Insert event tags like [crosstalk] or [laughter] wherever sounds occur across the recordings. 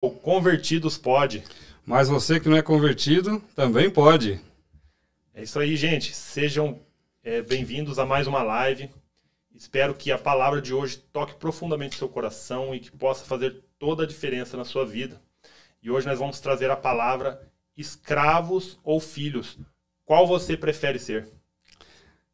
Convertidos pode. Mas você que não é convertido também pode. É isso aí, gente. Sejam é, bem-vindos a mais uma live. Espero que a palavra de hoje toque profundamente o seu coração e que possa fazer toda a diferença na sua vida. E hoje nós vamos trazer a palavra escravos ou filhos. Qual você prefere ser?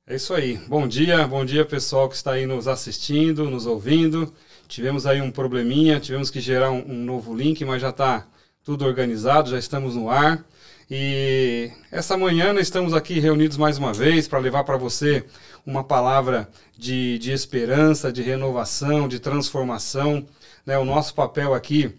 É isso aí. Bom dia, bom dia pessoal que está aí nos assistindo, nos ouvindo. Tivemos aí um probleminha, tivemos que gerar um, um novo link, mas já está tudo organizado, já estamos no ar. E essa manhã nós estamos aqui reunidos mais uma vez para levar para você uma palavra de, de esperança, de renovação, de transformação. Né? O nosso papel aqui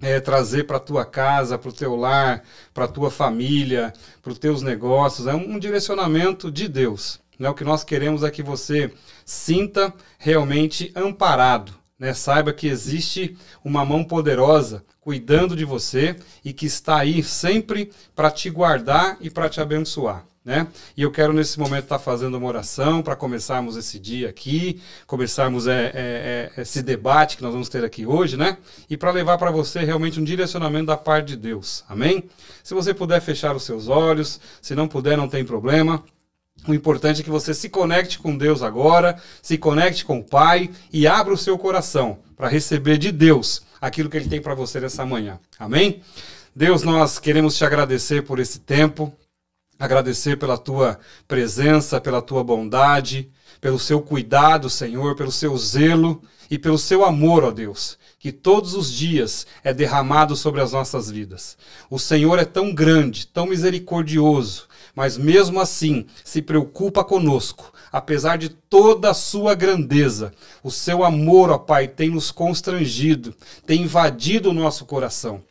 é trazer para a tua casa, para o teu lar, para a tua família, para os teus negócios. É um, um direcionamento de Deus. Né? O que nós queremos é que você sinta realmente amparado né? Saiba que existe uma mão poderosa cuidando de você e que está aí sempre para te guardar e para te abençoar. Né? E eu quero nesse momento estar tá fazendo uma oração para começarmos esse dia aqui, começarmos é, é, é, esse debate que nós vamos ter aqui hoje, né? E para levar para você realmente um direcionamento da parte de Deus. Amém? Se você puder fechar os seus olhos, se não puder, não tem problema. O importante é que você se conecte com Deus agora, se conecte com o Pai e abra o seu coração para receber de Deus aquilo que Ele tem para você nessa manhã. Amém? Deus, nós queremos te agradecer por esse tempo, agradecer pela tua presença, pela tua bondade, pelo seu cuidado, Senhor, pelo seu zelo e pelo seu amor, ó Deus, que todos os dias é derramado sobre as nossas vidas. O Senhor é tão grande, tão misericordioso, mas mesmo assim se preocupa conosco, apesar de toda a sua grandeza. O seu amor, ó Pai, tem nos constrangido, tem invadido o nosso coração.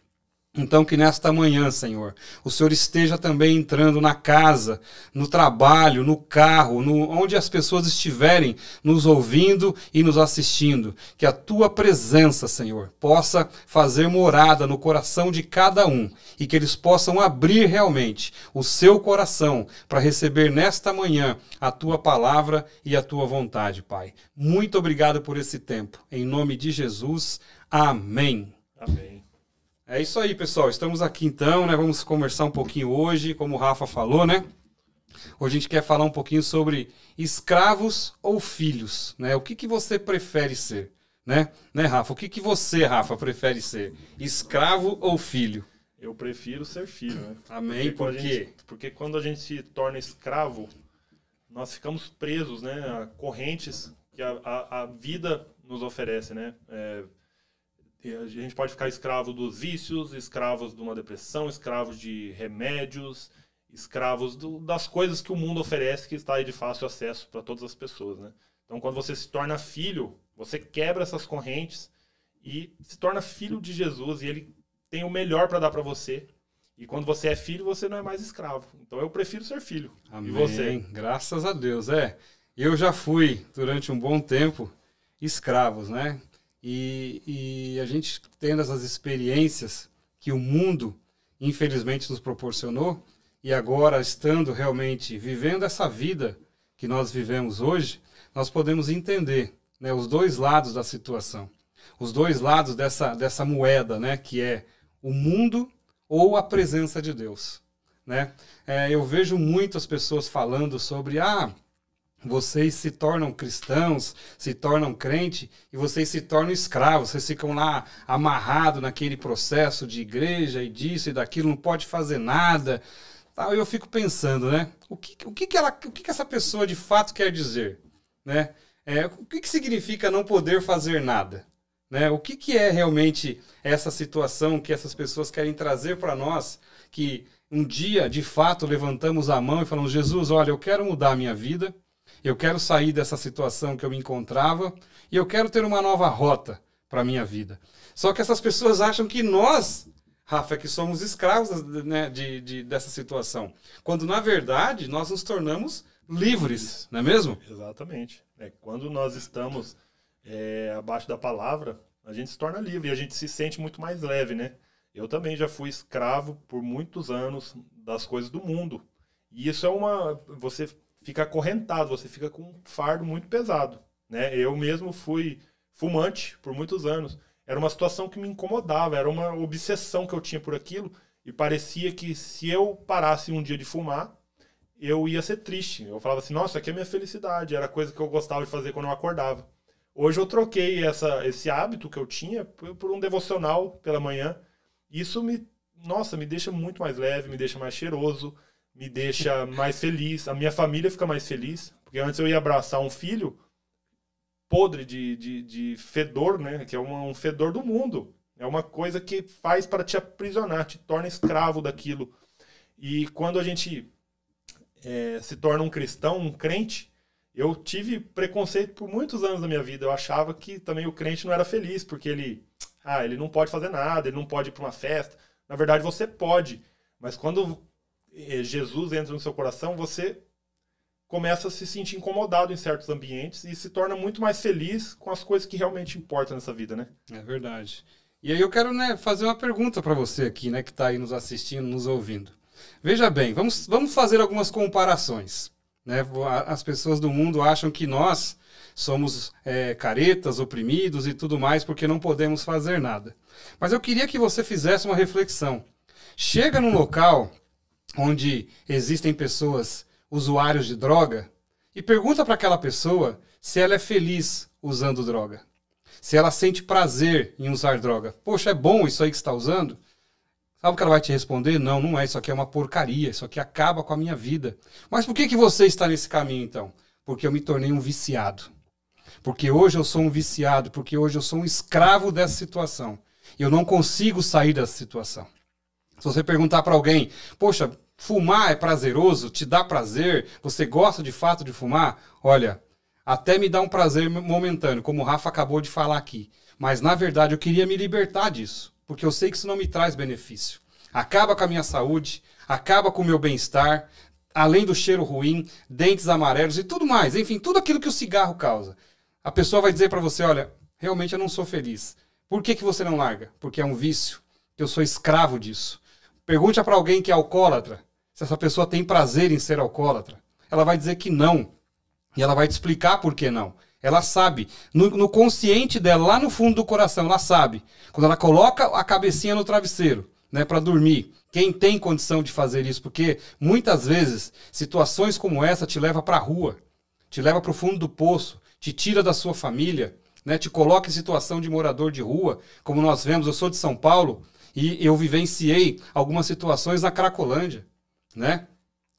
Então, que nesta manhã, Senhor, o Senhor esteja também entrando na casa, no trabalho, no carro, no, onde as pessoas estiverem nos ouvindo e nos assistindo. Que a tua presença, Senhor, possa fazer morada no coração de cada um e que eles possam abrir realmente o seu coração para receber nesta manhã a tua palavra e a tua vontade, Pai. Muito obrigado por esse tempo. Em nome de Jesus. Amém. Amém. É isso aí, pessoal. Estamos aqui então, né? Vamos conversar um pouquinho hoje, como o Rafa falou, né? Hoje a gente quer falar um pouquinho sobre escravos ou filhos, né? O que, que você prefere ser, né? Né, Rafa? O que, que você, Rafa, prefere ser? Escravo ou filho? Eu prefiro ser filho, né? Amém. Porque Por quê? Gente, porque quando a gente se torna escravo, nós ficamos presos, né? A correntes que a, a, a vida nos oferece, né? É, a gente pode ficar escravo dos vícios, escravos de uma depressão, escravos de remédios, escravos do, das coisas que o mundo oferece que está aí de fácil acesso para todas as pessoas, né? Então, quando você se torna filho, você quebra essas correntes e se torna filho de Jesus e ele tem o melhor para dar para você. E quando você é filho, você não é mais escravo. Então, eu prefiro ser filho. Amém. E você? Graças a Deus. É, eu já fui durante um bom tempo escravos, né? E, e a gente tendo essas experiências que o mundo, infelizmente, nos proporcionou, e agora estando realmente vivendo essa vida que nós vivemos hoje, nós podemos entender né, os dois lados da situação. Os dois lados dessa, dessa moeda, né, que é o mundo ou a presença de Deus. Né? É, eu vejo muitas pessoas falando sobre ah, vocês se tornam cristãos, se tornam crente e vocês se tornam escravos. Vocês ficam lá amarrados naquele processo de igreja e disso e daquilo, não pode fazer nada. Eu fico pensando, né? O que, o que, que, ela, o que, que essa pessoa de fato quer dizer? Né? É, o que, que significa não poder fazer nada? Né? O que, que é realmente essa situação que essas pessoas querem trazer para nós? Que um dia, de fato, levantamos a mão e falamos: Jesus, olha, eu quero mudar a minha vida eu quero sair dessa situação que eu me encontrava e eu quero ter uma nova rota para a minha vida. Só que essas pessoas acham que nós, Rafa, é que somos escravos né, de, de, dessa situação. Quando, na verdade, nós nos tornamos livres, não é mesmo? Exatamente. É, quando nós estamos é, abaixo da palavra, a gente se torna livre e a gente se sente muito mais leve, né? Eu também já fui escravo por muitos anos das coisas do mundo. E isso é uma. Você fica acorrentado, você fica com um fardo muito pesado. Né? Eu mesmo fui fumante por muitos anos. era uma situação que me incomodava, era uma obsessão que eu tinha por aquilo e parecia que se eu parasse um dia de fumar, eu ia ser triste. Eu falava assim, nossa, aqui é minha felicidade, era coisa que eu gostava de fazer quando eu acordava. Hoje eu troquei essa, esse hábito que eu tinha por, um devocional pela manhã. Isso me, nossa, me deixa muito mais leve, me deixa mais cheiroso, me deixa mais feliz. A minha família fica mais feliz, porque antes eu ia abraçar um filho podre de, de, de fedor, né? Que é um, um fedor do mundo. É uma coisa que faz para te aprisionar, te torna escravo daquilo. E quando a gente é, se torna um cristão, um crente, eu tive preconceito por muitos anos da minha vida. Eu achava que também o crente não era feliz, porque ele, ah, ele não pode fazer nada, ele não pode ir para uma festa. Na verdade, você pode, mas quando Jesus entra no seu coração, você começa a se sentir incomodado em certos ambientes e se torna muito mais feliz com as coisas que realmente importam nessa vida, né? É verdade. E aí eu quero né, fazer uma pergunta para você aqui, né, que está aí nos assistindo, nos ouvindo. Veja bem, vamos, vamos fazer algumas comparações. Né? As pessoas do mundo acham que nós somos é, caretas, oprimidos e tudo mais porque não podemos fazer nada. Mas eu queria que você fizesse uma reflexão. Chega num local onde existem pessoas usuários de droga e pergunta para aquela pessoa se ela é feliz usando droga. Se ela sente prazer em usar droga. Poxa, é bom isso aí que está usando? Sabe o que ela vai te responder? Não, não é. Isso aqui é uma porcaria. Isso aqui acaba com a minha vida. Mas por que, que você está nesse caminho então? Porque eu me tornei um viciado. Porque hoje eu sou um viciado. Porque hoje eu sou um escravo dessa situação. Eu não consigo sair dessa situação. Se você perguntar para alguém, poxa, fumar é prazeroso? Te dá prazer? Você gosta de fato de fumar? Olha, até me dá um prazer momentâneo, como o Rafa acabou de falar aqui. Mas na verdade eu queria me libertar disso porque eu sei que isso não me traz benefício. Acaba com a minha saúde, acaba com o meu bem-estar, além do cheiro ruim, dentes amarelos e tudo mais, enfim, tudo aquilo que o cigarro causa. A pessoa vai dizer para você, olha, realmente eu não sou feliz. Por que, que você não larga? Porque é um vício, eu sou escravo disso. Pergunte para alguém que é alcoólatra, se essa pessoa tem prazer em ser alcoólatra. Ela vai dizer que não. E ela vai te explicar por que não. Ela sabe, no, no, consciente dela, lá no fundo do coração, ela sabe. Quando ela coloca a cabecinha no travesseiro, né, para dormir, quem tem condição de fazer isso, porque muitas vezes situações como essa te leva para a rua, te leva para o fundo do poço, te tira da sua família, né, te coloca em situação de morador de rua, como nós vemos. Eu sou de São Paulo e eu vivenciei algumas situações na Cracolândia, né?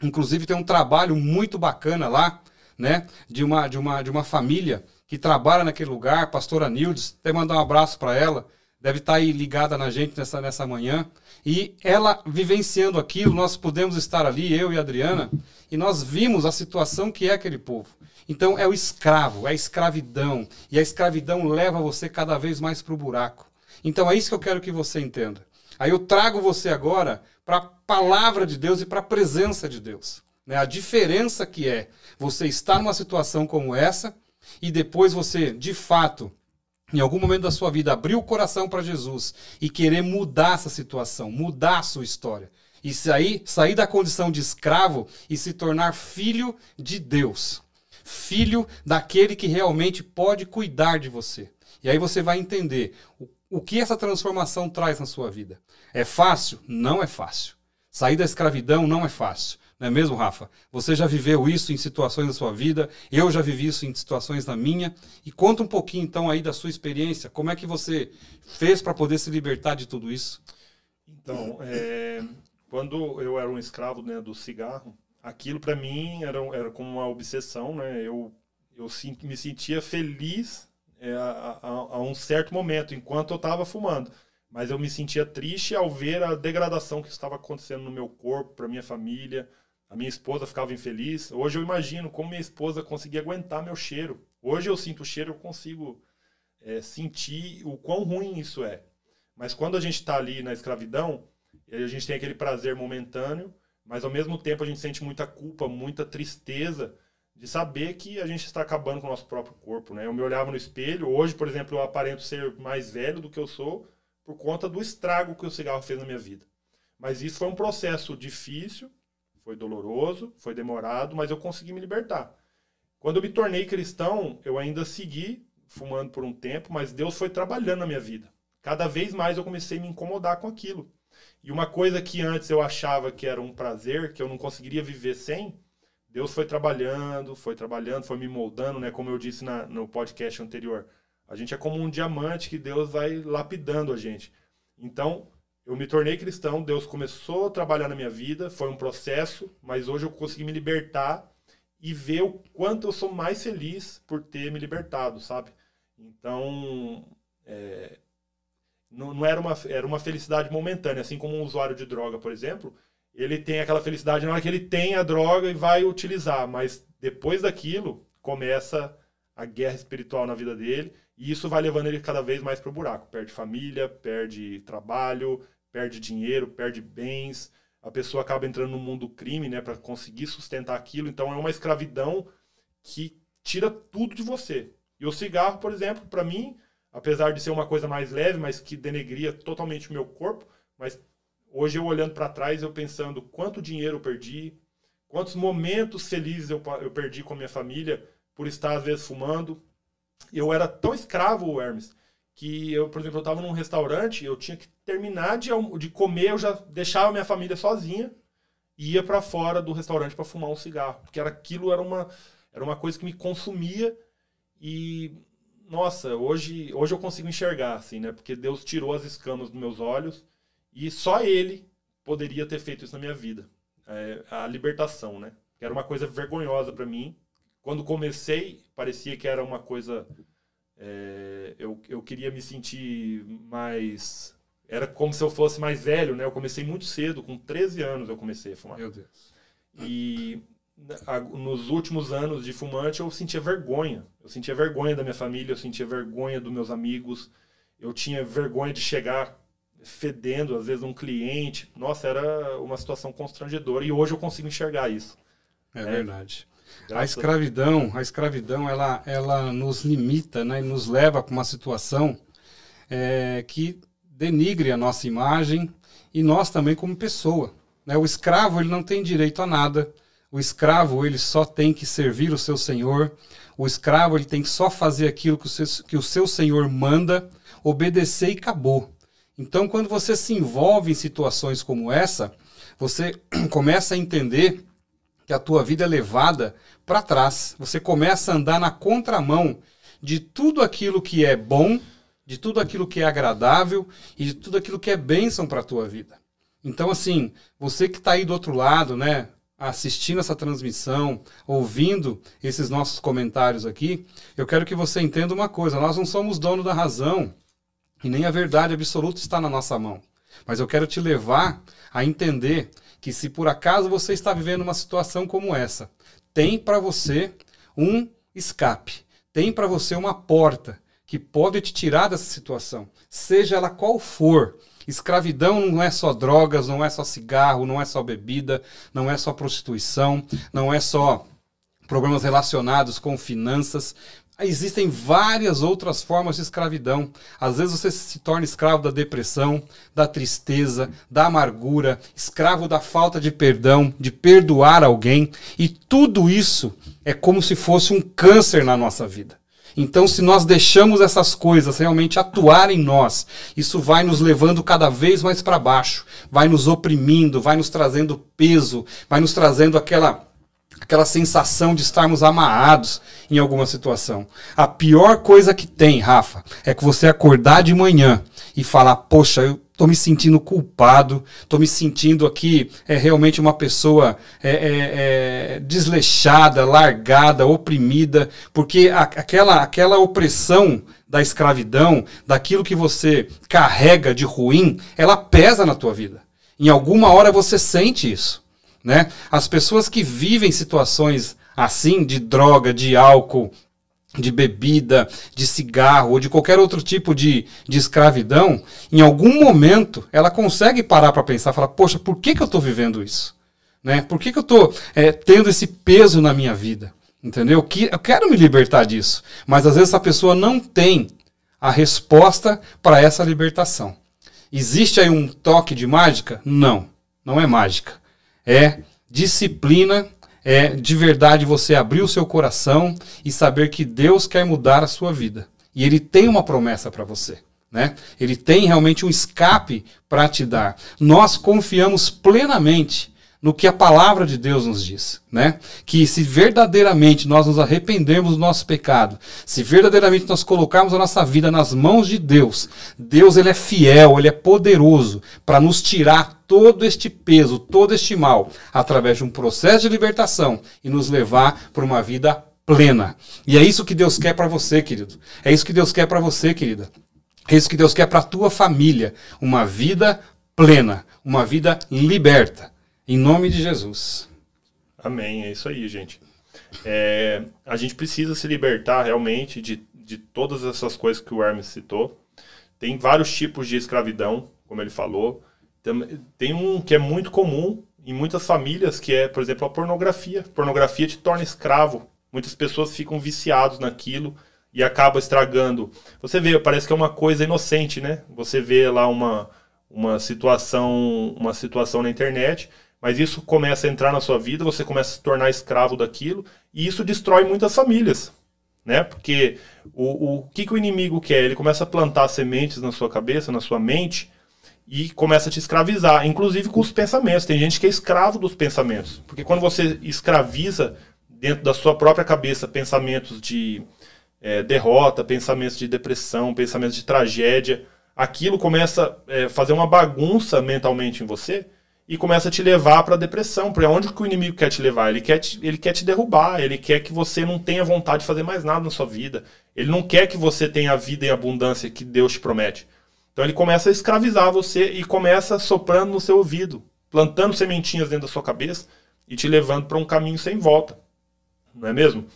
Inclusive tem um trabalho muito bacana lá né, de uma, de uma, de uma família que trabalha naquele lugar, pastora Nildes, até mandar um abraço para ela, deve estar tá aí ligada na gente nessa, nessa manhã. E ela vivenciando aquilo, nós pudemos estar ali, eu e a Adriana, e nós vimos a situação que é aquele povo. Então é o escravo, é a escravidão. E a escravidão leva você cada vez mais para o buraco. Então é isso que eu quero que você entenda. Aí eu trago você agora para a palavra de Deus e para a presença de Deus. Né? A diferença que é você estar numa situação como essa e depois você, de fato, em algum momento da sua vida, abrir o coração para Jesus e querer mudar essa situação, mudar a sua história. E sair, sair da condição de escravo e se tornar filho de Deus. Filho daquele que realmente pode cuidar de você. E aí você vai entender o, o que essa transformação traz na sua vida. É fácil? Não é fácil. Sair da escravidão não é fácil. Não é mesmo, Rafa? Você já viveu isso em situações da sua vida, eu já vivi isso em situações na minha. E conta um pouquinho então aí da sua experiência. Como é que você fez para poder se libertar de tudo isso? Então, é, quando eu era um escravo né, do cigarro, aquilo para mim era, era como uma obsessão, né? Eu, eu me sentia feliz é, a, a, um certo momento, enquanto eu estava fumando mas eu me sentia triste ao ver a degradação que estava acontecendo no meu corpo, para minha família, a minha esposa ficava infeliz. Hoje eu imagino como minha esposa conseguia aguentar meu cheiro. Hoje eu sinto o cheiro, eu consigo é, sentir o quão ruim isso é. Mas quando a gente está ali na escravidão, a gente tem aquele prazer momentâneo, mas ao mesmo tempo a gente sente muita culpa, muita tristeza de saber que a gente está acabando com o nosso próprio corpo. Né? Eu me olhava no espelho, hoje, por exemplo, eu aparento ser mais velho do que eu sou por conta do estrago que o cigarro fez na minha vida. Mas isso foi um processo difícil, foi doloroso, foi demorado, mas eu consegui me libertar. Quando eu me tornei cristão, eu ainda segui fumando por um tempo, mas Deus foi trabalhando na minha vida. cada vez mais eu comecei a me incomodar com aquilo. E uma coisa que antes eu achava que era um prazer, que eu não conseguiria viver sem, Deus foi trabalhando, foi trabalhando, foi me moldando, né? Como eu disse na, no podcast anterior. A gente é como um diamante que Deus vai lapidando a gente. Então, eu me tornei cristão, Deus começou a trabalhar na minha vida, foi um processo, mas hoje eu consegui me libertar e ver o quanto eu sou mais feliz por ter me libertado, sabe? Então, é, não, não, era, uma, era uma felicidade momentânea, assim como um usuário de droga, por exemplo, ele tem aquela felicidade na hora que ele tem a droga e vai utilizar, mas depois daquilo começa a guerra espiritual na vida dele e isso vai levando ele cada vez mais para o buraco. Perde família, perde trabalho, perde dinheiro, perde bens. A pessoa acaba entrando no mundo do crime, né, para conseguir sustentar aquilo. Então é uma escravidão que tira tudo de você. E o cigarro, por exemplo, para mim, apesar de ser uma coisa mais leve, mas que denegria totalmente o meu corpo, mas hoje eu olhando para trás, eu pensando quanto dinheiro eu perdi, quantos momentos felizes eu, eu perdi com a minha família por estar às vezes fumando. Eu era tão escravo, Hermes, que eu, por exemplo, eu estava num restaurante, eu tinha que terminar de, de comer, eu já deixava minha família sozinha e ia para fora do restaurante para fumar um cigarro, porque era aquilo era uma era uma coisa que me consumia e nossa, hoje, hoje eu consigo enxergar, assim, né? Porque Deus tirou as escamas dos meus olhos e só Ele poderia ter feito isso na minha vida. É, a libertação, né? Era uma coisa vergonhosa para mim. Quando comecei, parecia que era uma coisa. É, eu, eu queria me sentir mais. Era como se eu fosse mais velho, né? Eu comecei muito cedo, com 13 anos eu comecei a fumar. Meu Deus. E nos últimos anos de fumante eu sentia vergonha. Eu sentia vergonha da minha família, eu sentia vergonha dos meus amigos, eu tinha vergonha de chegar fedendo, às vezes, um cliente. Nossa, era uma situação constrangedora e hoje eu consigo enxergar isso. É, é verdade. A escravidão, a escravidão, ela, ela nos limita, né, e nos leva para uma situação é, que denigre a nossa imagem e nós também como pessoa. Né? O escravo ele não tem direito a nada o escravo ele só tem que servir o seu senhor. O escravo ele tem que só fazer aquilo que o seu, que o seu senhor manda, obedecer e acabou. Então, quando você se envolve em situações como essa, você [clears throat] começa a entender que a tua vida é levada para trás. Você começa a andar na contramão de tudo aquilo que é bom, de tudo aquilo que é agradável e de tudo aquilo que é bênção para a tua vida. Então, assim, você que está aí do outro lado, né? assistindo essa transmissão, ouvindo esses nossos comentários aqui, eu quero que você entenda uma coisa: nós não somos dono da razão e nem a verdade absoluta está na nossa mão. Mas eu quero te levar a entender que se por acaso você está vivendo uma situação como essa, tem para você um escape, tem para você uma porta que pode te tirar dessa situação, seja ela qual for. Escravidão não é só drogas, não é só cigarro, não é só bebida, não é só prostituição, não é só problemas relacionados com finanças. Existem várias outras formas de escravidão. Às vezes você se torna escravo da depressão, da tristeza, da amargura, escravo da falta de perdão, de perdoar alguém. E tudo isso é como se fosse um câncer na nossa vida. Então, se nós deixamos essas coisas realmente atuar em nós, isso vai nos levando cada vez mais para baixo, vai nos oprimindo, vai nos trazendo peso, vai nos trazendo aquela aquela sensação de estarmos amarrados em alguma situação. A pior coisa que tem, Rafa, é que você acordar de manhã e falar: "Poxa, eu Estou me sentindo culpado, estou me sentindo aqui é, realmente uma pessoa é, é, é, desleixada, largada, oprimida, porque a, aquela, aquela opressão da escravidão, daquilo que você carrega de ruim, ela pesa na tua vida. Em alguma hora você sente isso. Né? As pessoas que vivem situações assim, de droga, de álcool, de bebida, de cigarro ou de qualquer outro tipo de, de escravidão, em algum momento ela consegue parar para pensar, falar, poxa, por que, que eu estou vivendo isso? Né? Por que, que eu estou é, tendo esse peso na minha vida? Entendeu? Que, eu quero me libertar disso, mas às vezes essa pessoa não tem a resposta para essa libertação. Existe aí um toque de mágica? Não, não é mágica. É disciplina é de verdade você abrir o seu coração e saber que Deus quer mudar a sua vida. E Ele tem uma promessa para você. Né? Ele tem realmente um escape para te dar. Nós confiamos plenamente no que a palavra de Deus nos diz, né? Que se verdadeiramente nós nos arrependermos do nosso pecado, se verdadeiramente nós colocarmos a nossa vida nas mãos de Deus, Deus ele é fiel, ele é poderoso para nos tirar todo este peso, todo este mal, através de um processo de libertação e nos levar para uma vida plena. E é isso que Deus quer para você, querido. É isso que Deus quer para você, querida. É isso que Deus quer para a tua família, uma vida plena, uma vida liberta. Em nome de Jesus. Amém. É isso aí, gente. É, a gente precisa se libertar realmente de, de todas essas coisas que o Hermes citou. Tem vários tipos de escravidão, como ele falou. Tem um que é muito comum em muitas famílias, que é, por exemplo, a pornografia. Pornografia te torna escravo. Muitas pessoas ficam viciados naquilo e acaba estragando. Você vê, parece que é uma coisa inocente, né? Você vê lá uma, uma situação, uma situação na internet, mas isso começa a entrar na sua vida, você começa a se tornar escravo daquilo, e isso destrói muitas famílias, né? Porque o, o que, que o inimigo quer? Ele começa a plantar sementes na sua cabeça, na sua mente, e começa a te escravizar, inclusive com os pensamentos. Tem gente que é escravo dos pensamentos, porque quando você escraviza dentro da sua própria cabeça pensamentos de é, derrota, pensamentos de depressão, pensamentos de tragédia, aquilo começa a é, fazer uma bagunça mentalmente em você e começa a te levar para a depressão. Para onde que o inimigo quer te levar? Ele quer te, ele quer te derrubar, ele quer que você não tenha vontade de fazer mais nada na sua vida. Ele não quer que você tenha a vida em abundância que Deus te promete. Então ele começa a escravizar você e começa soprando no seu ouvido, plantando sementinhas dentro da sua cabeça e te levando para um caminho sem volta. Não é mesmo?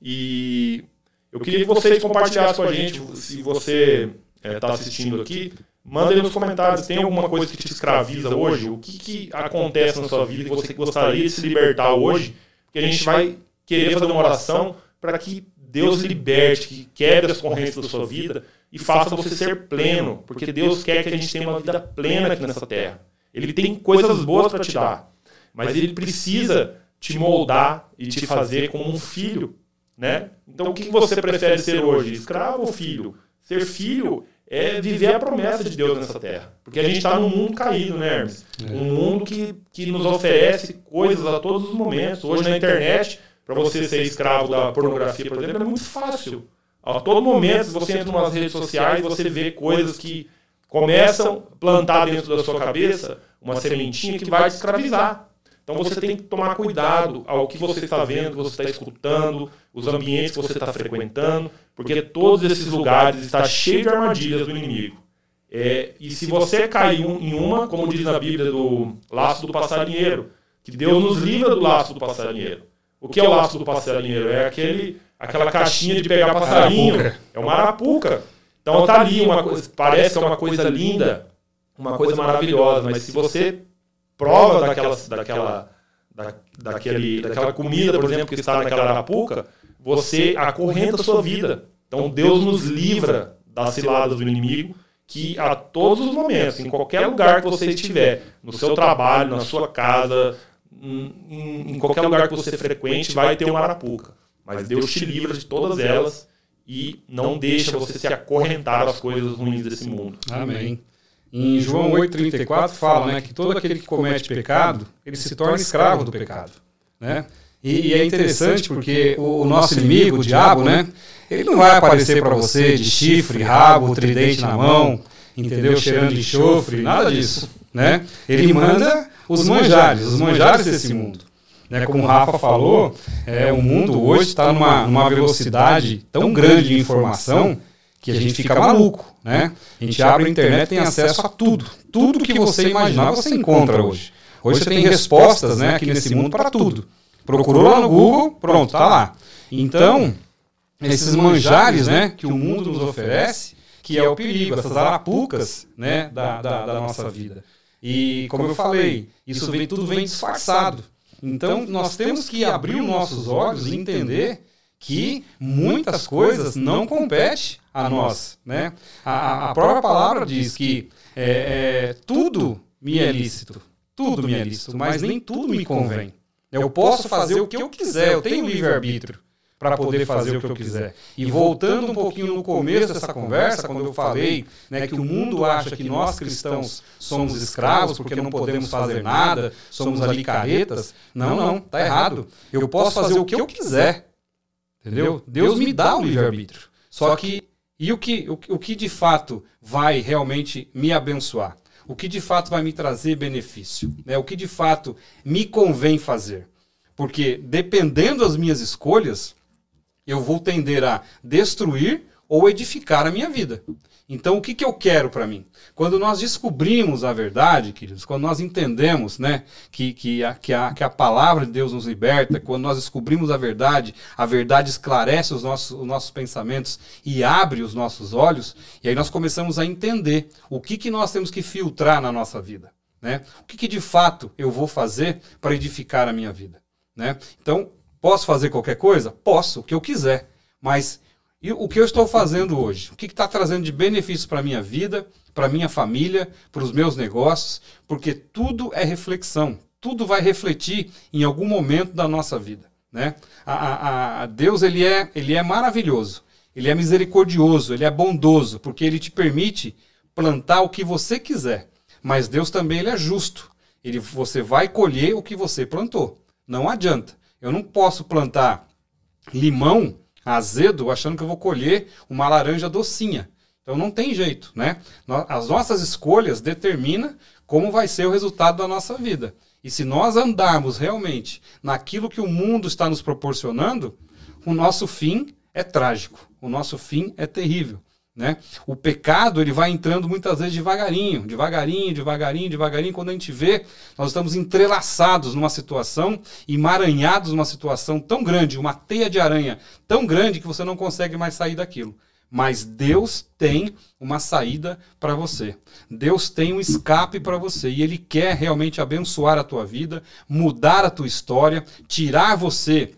E eu queria que vocês compartilhassem com a gente, se você está é, tá assistindo aqui, Manda aí nos comentários, tem alguma coisa que te escraviza hoje? O que, que acontece na sua vida que você gostaria de se libertar hoje? Porque a gente vai querer fazer uma oração para que Deus liberte, que quebre as correntes da sua vida e faça você ser pleno, porque Deus quer que a gente tenha uma vida plena aqui nessa terra. Ele tem coisas boas para te dar, mas ele precisa te moldar e te fazer como um filho, né? Então o que você prefere ser hoje, escravo ou filho? Ser filho é viver a promessa de Deus nessa terra. Porque a gente está num mundo caído, né, Hermes? É. Um mundo que, que nos oferece coisas a todos os momentos. Hoje na internet, para você ser escravo da pornografia, por exemplo, é muito fácil. A todo momento, você entra nas redes sociais, você vê coisas que começam a plantar dentro da sua cabeça uma sementinha que vai te escravizar. Então você tem que tomar cuidado ao que você está vendo, você está escutando, os ambientes que você está frequentando, porque todos esses lugares estão cheios de armadilhas do inimigo. É, e se você cair em uma, como diz na Bíblia do laço do passarinheiro, que Deus nos livra do laço do passarinheiro. O que é o laço do passarinheiro? É aquele, aquela caixinha de pegar passarinho. É uma arapuca. Então tá ali uma coisa, parece uma coisa linda, uma coisa maravilhosa, mas se você prova daquela, daquela, da, daquele, daquela comida, por exemplo, que está naquela arapuca, você acorrenta a sua vida. Então Deus nos livra das ciladas do inimigo, que a todos os momentos, em qualquer lugar que você estiver, no seu trabalho, na sua casa, em, em qualquer lugar que você frequente, vai ter uma arapuca. Mas Deus te livra de todas elas e não deixa você se acorrentar às coisas ruins desse mundo. Amém. Em João 8,34 fala né, que todo aquele que comete pecado, ele se torna escravo do pecado. Né? E, e é interessante porque o nosso inimigo, o diabo, né, ele não vai aparecer para você de chifre, rabo, tridente na mão, entendeu? Cheirando de enxofre, nada disso. Né? Ele manda os manjares, os manjares desse mundo. Né? Como o Rafa falou, é, o mundo hoje está numa, numa velocidade tão grande de informação que a gente fica maluco, né? A gente abre a internet e tem acesso a tudo. Tudo que você imaginar você encontra hoje. Hoje você tem respostas né, aqui nesse mundo para tudo. Procurou lá no Google, pronto, tá lá. Então, esses manjares né, que o mundo nos oferece, que é o perigo, essas arapucas né, da, da, da nossa vida. E, como eu falei, isso vem, tudo vem disfarçado. Então, nós temos que abrir os nossos olhos e entender que muitas coisas não competem a nós. Né? A, a própria palavra diz que é, é, tudo me é lícito, tudo me é lícito, mas nem tudo me convém. Eu posso fazer o que eu quiser, eu tenho livre-arbítrio. para poder fazer o que eu quiser. E voltando um pouquinho no começo dessa conversa, quando eu falei né, que o mundo acha que nós cristãos somos escravos porque não podemos fazer nada, somos ali caretas. Não, não, tá errado. Eu posso fazer o que eu quiser. Entendeu? Deus me dá o livre-arbítrio. Só que, e o que, o, o que de fato vai realmente me abençoar? O que de fato vai me trazer benefício? Né? O que de fato me convém fazer? Porque dependendo das minhas escolhas, eu vou tender a destruir ou edificar a minha vida. Então, o que, que eu quero para mim? Quando nós descobrimos a verdade, queridos, quando nós entendemos né, que, que, a, que, a, que a palavra de Deus nos liberta, quando nós descobrimos a verdade, a verdade esclarece os nossos, os nossos pensamentos e abre os nossos olhos, e aí nós começamos a entender o que, que nós temos que filtrar na nossa vida. Né? O que, que de fato eu vou fazer para edificar a minha vida. Né? Então, Posso fazer qualquer coisa? Posso, o que eu quiser. Mas e o que eu estou fazendo hoje? O que está trazendo de benefício para a minha vida, para a minha família, para os meus negócios? Porque tudo é reflexão. Tudo vai refletir em algum momento da nossa vida. Né? A, a, a Deus ele é, ele é maravilhoso. Ele é misericordioso, ele é bondoso, porque ele te permite plantar o que você quiser. Mas Deus também ele é justo. Ele, você vai colher o que você plantou. Não adianta. Eu não posso plantar limão azedo achando que eu vou colher uma laranja docinha. Então não tem jeito, né? As nossas escolhas determinam como vai ser o resultado da nossa vida. E se nós andarmos realmente naquilo que o mundo está nos proporcionando, o nosso fim é trágico, o nosso fim é terrível. Né? O pecado ele vai entrando muitas vezes devagarinho, devagarinho, devagarinho, devagarinho. Quando a gente vê, nós estamos entrelaçados numa situação, emaranhados numa situação tão grande, uma teia de aranha tão grande que você não consegue mais sair daquilo. Mas Deus tem uma saída para você. Deus tem um escape para você e Ele quer realmente abençoar a tua vida, mudar a tua história, tirar você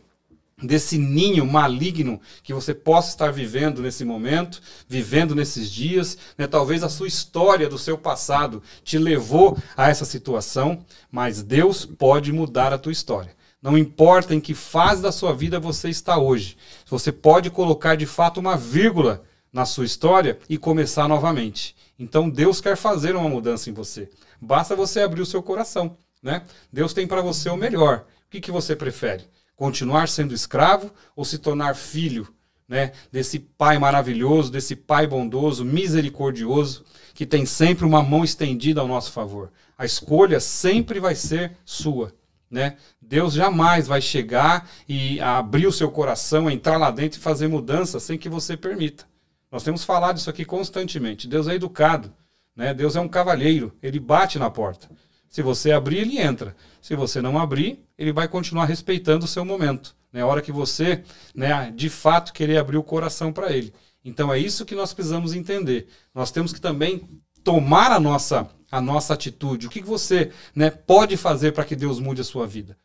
desse ninho maligno que você possa estar vivendo nesse momento, vivendo nesses dias. Né? Talvez a sua história do seu passado te levou a essa situação, mas Deus pode mudar a tua história. Não importa em que fase da sua vida você está hoje, você pode colocar de fato uma vírgula na sua história e começar novamente. Então Deus quer fazer uma mudança em você. Basta você abrir o seu coração. Né? Deus tem para você o melhor. O que, que você prefere? Continuar sendo escravo ou se tornar filho né, desse Pai maravilhoso, desse Pai bondoso, misericordioso, que tem sempre uma mão estendida ao nosso favor. A escolha sempre vai ser sua. Né? Deus jamais vai chegar e abrir o seu coração, entrar lá dentro e fazer mudança sem que você permita. Nós temos falado isso aqui constantemente. Deus é educado, né? Deus é um cavalheiro, ele bate na porta. Se você abrir, ele entra. Se você não abrir, ele vai continuar respeitando o seu momento. Né? A hora que você, né, de fato, querer abrir o coração para ele. Então é isso que nós precisamos entender. Nós temos que também tomar a nossa, a nossa atitude. O que, que você né, pode fazer para que Deus mude a sua vida?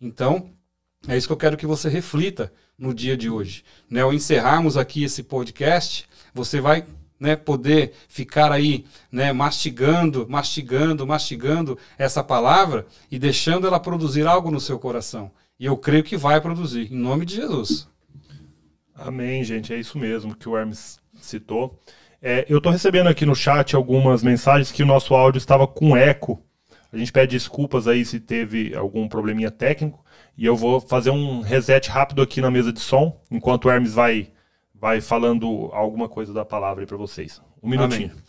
Então, é isso que eu quero que você reflita no dia de hoje. Né? Ao encerrarmos aqui esse podcast, você vai né, poder ficar aí né, mastigando, mastigando, mastigando essa palavra e deixando ela produzir algo no seu coração. E eu creio que vai produzir, em nome de Jesus. Amém, gente. É isso mesmo que o Hermes citou. É, eu estou recebendo aqui no chat algumas mensagens que o nosso áudio estava com eco. A gente pede desculpas aí se teve algum probleminha técnico. E eu vou fazer um reset rápido aqui na mesa de som, enquanto o Hermes vai vai falando alguma coisa da palavra aí para vocês. Um minutinho. Amém.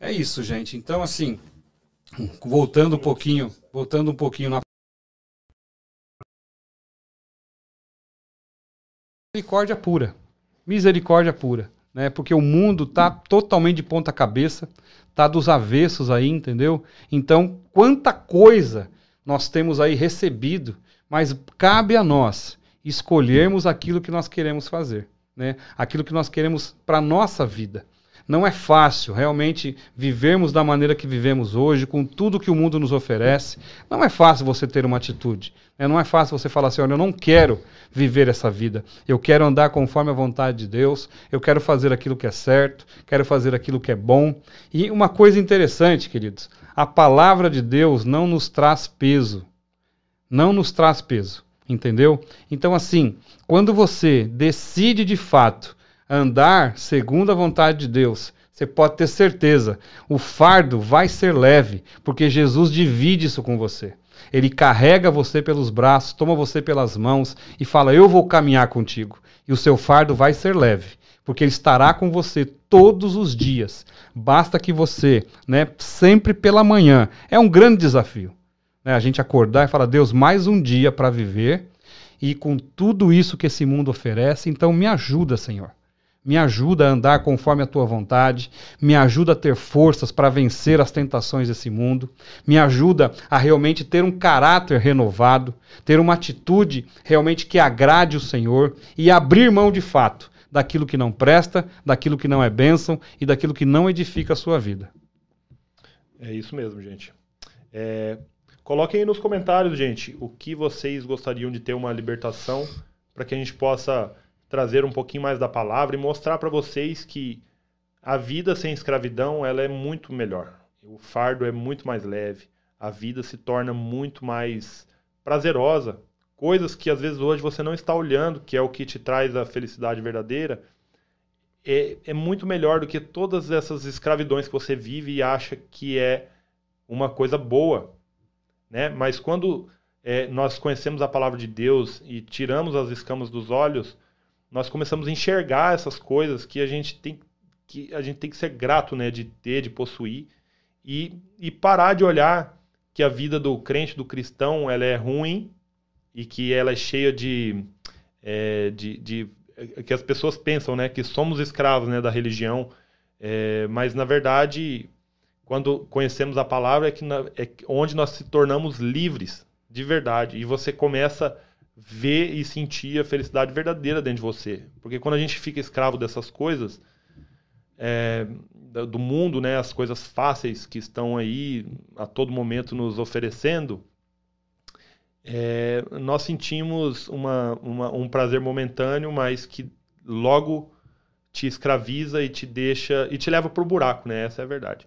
É isso, gente. Então, assim, voltando um pouquinho, voltando um pouquinho na misericórdia pura. Misericórdia pura, né? Porque o mundo tá totalmente de ponta cabeça, tá dos avessos aí, entendeu? Então, quanta coisa nós temos aí recebido, mas cabe a nós escolhermos aquilo que nós queremos fazer né, aquilo que nós queremos para a nossa vida. Não é fácil realmente vivermos da maneira que vivemos hoje, com tudo que o mundo nos oferece. Não é fácil você ter uma atitude. Né? Não é fácil você falar assim: olha, eu não quero viver essa vida. Eu quero andar conforme a vontade de Deus. Eu quero fazer aquilo que é certo. Quero fazer aquilo que é bom. E uma coisa interessante, queridos: a palavra de Deus não nos traz peso. Não nos traz peso. Entendeu? Então, assim, quando você decide de fato andar segundo a vontade de Deus, você pode ter certeza, o fardo vai ser leve, porque Jesus divide isso com você. Ele carrega você pelos braços, toma você pelas mãos e fala: Eu vou caminhar contigo. E o seu fardo vai ser leve, porque ele estará com você todos os dias. Basta que você, né, sempre pela manhã, é um grande desafio. Né, a gente acordar e falar: Deus, mais um dia para viver e com tudo isso que esse mundo oferece, então me ajuda, Senhor me ajuda a andar conforme a tua vontade, me ajuda a ter forças para vencer as tentações desse mundo, me ajuda a realmente ter um caráter renovado, ter uma atitude realmente que agrade o Senhor e abrir mão de fato daquilo que não presta, daquilo que não é bênção e daquilo que não edifica a sua vida. É isso mesmo, gente. É... Coloquem aí nos comentários, gente, o que vocês gostariam de ter uma libertação para que a gente possa trazer um pouquinho mais da palavra e mostrar para vocês que a vida sem escravidão ela é muito melhor. O fardo é muito mais leve, a vida se torna muito mais prazerosa. Coisas que às vezes hoje você não está olhando, que é o que te traz a felicidade verdadeira, é, é muito melhor do que todas essas escravidões que você vive e acha que é uma coisa boa. Né? Mas quando é, nós conhecemos a palavra de Deus e tiramos as escamas dos olhos, nós começamos a enxergar essas coisas que a gente tem que a gente tem que ser grato, né, de ter, de possuir e, e parar de olhar que a vida do crente, do cristão, ela é ruim e que ela é cheia de, é, de, de, que as pessoas pensam, né, que somos escravos, né, da religião, é, mas na verdade quando conhecemos a palavra é que na, é onde nós se tornamos livres de verdade e você começa ver e sentir a felicidade verdadeira dentro de você. Porque quando a gente fica escravo dessas coisas, é, do mundo, né, as coisas fáceis que estão aí a todo momento nos oferecendo, é, nós sentimos uma, uma, um prazer momentâneo, mas que logo te escraviza e te deixa e te leva para o buraco, né? Essa é a verdade.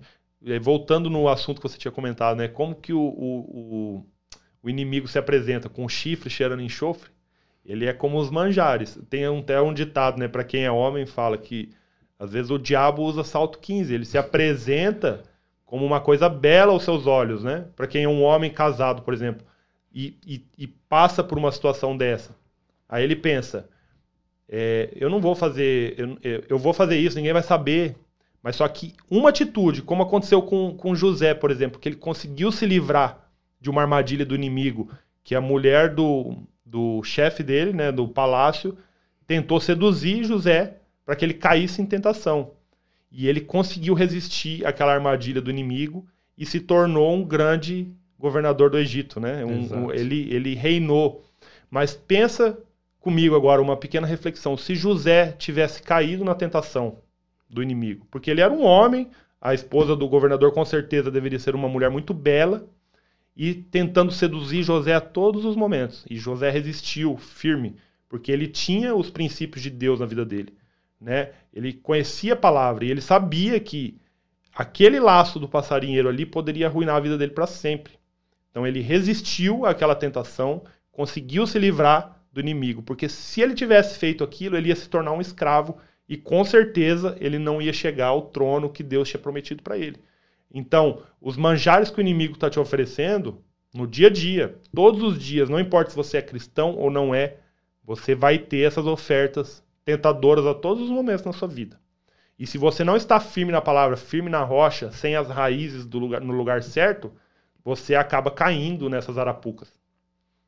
Voltando no assunto que você tinha comentado, né? Como que o, o, o inimigo se apresenta com chifre cheirando enxofre, ele é como os manjares. Tem um, até um ditado, né? Para quem é homem, fala que às vezes o diabo usa salto 15. Ele se apresenta como uma coisa bela aos seus olhos, né? Para quem é um homem casado, por exemplo, e, e, e passa por uma situação dessa. Aí ele pensa: é, eu não vou fazer, eu, eu vou fazer isso, ninguém vai saber. Mas só que uma atitude, como aconteceu com, com José, por exemplo, que ele conseguiu se livrar de uma armadilha do inimigo, que a mulher do, do chefe dele, né, do palácio, tentou seduzir José para que ele caísse em tentação. E ele conseguiu resistir àquela armadilha do inimigo e se tornou um grande governador do Egito, né? Um, um, ele, ele reinou. Mas pensa comigo agora uma pequena reflexão. Se José tivesse caído na tentação do inimigo, porque ele era um homem, a esposa do governador com certeza deveria ser uma mulher muito bela, e tentando seduzir José a todos os momentos. E José resistiu firme, porque ele tinha os princípios de Deus na vida dele. Né? Ele conhecia a palavra e ele sabia que aquele laço do passarinheiro ali poderia arruinar a vida dele para sempre. Então ele resistiu àquela tentação, conseguiu se livrar do inimigo, porque se ele tivesse feito aquilo, ele ia se tornar um escravo e com certeza ele não ia chegar ao trono que Deus tinha prometido para ele. Então, os manjares que o inimigo está te oferecendo, no dia a dia, todos os dias, não importa se você é cristão ou não é, você vai ter essas ofertas tentadoras a todos os momentos na sua vida. E se você não está firme na palavra, firme na rocha, sem as raízes lugar, no lugar certo, você acaba caindo nessas arapucas.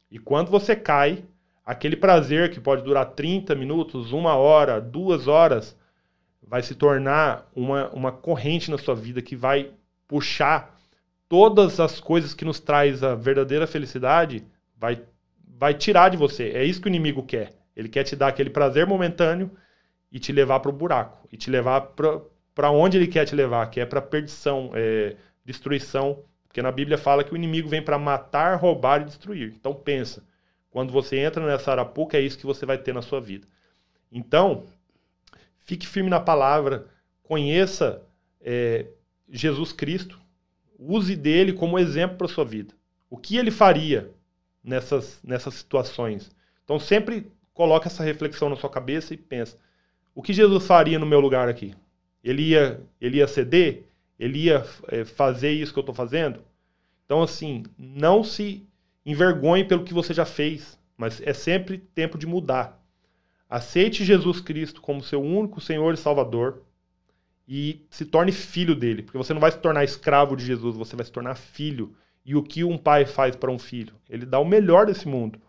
E quando você cai, aquele prazer que pode durar 30 minutos, uma hora, duas horas, vai se tornar uma, uma corrente na sua vida que vai puxar todas as coisas que nos traz a verdadeira felicidade, vai, vai tirar de você. É isso que o inimigo quer. Ele quer te dar aquele prazer momentâneo e te levar para o buraco. E te levar para onde ele quer te levar, que é para perdição, é, destruição. Porque na Bíblia fala que o inimigo vem para matar, roubar e destruir. Então pensa, quando você entra nessa arapuca, é isso que você vai ter na sua vida. Então, fique firme na palavra, conheça é, Jesus Cristo, use dele como exemplo para sua vida. O que ele faria nessas, nessas situações. Então sempre coloque essa reflexão na sua cabeça e pensa: o que Jesus faria no meu lugar aqui? Ele ia, ele ia ceder? Ele ia é, fazer isso que eu estou fazendo? Então, assim, não se envergonhe pelo que você já fez, mas é sempre tempo de mudar. Aceite Jesus Cristo como seu único Senhor e Salvador e se torne filho dele, porque você não vai se tornar escravo de Jesus, você vai se tornar filho. E o que um pai faz para um filho? Ele dá o melhor desse mundo.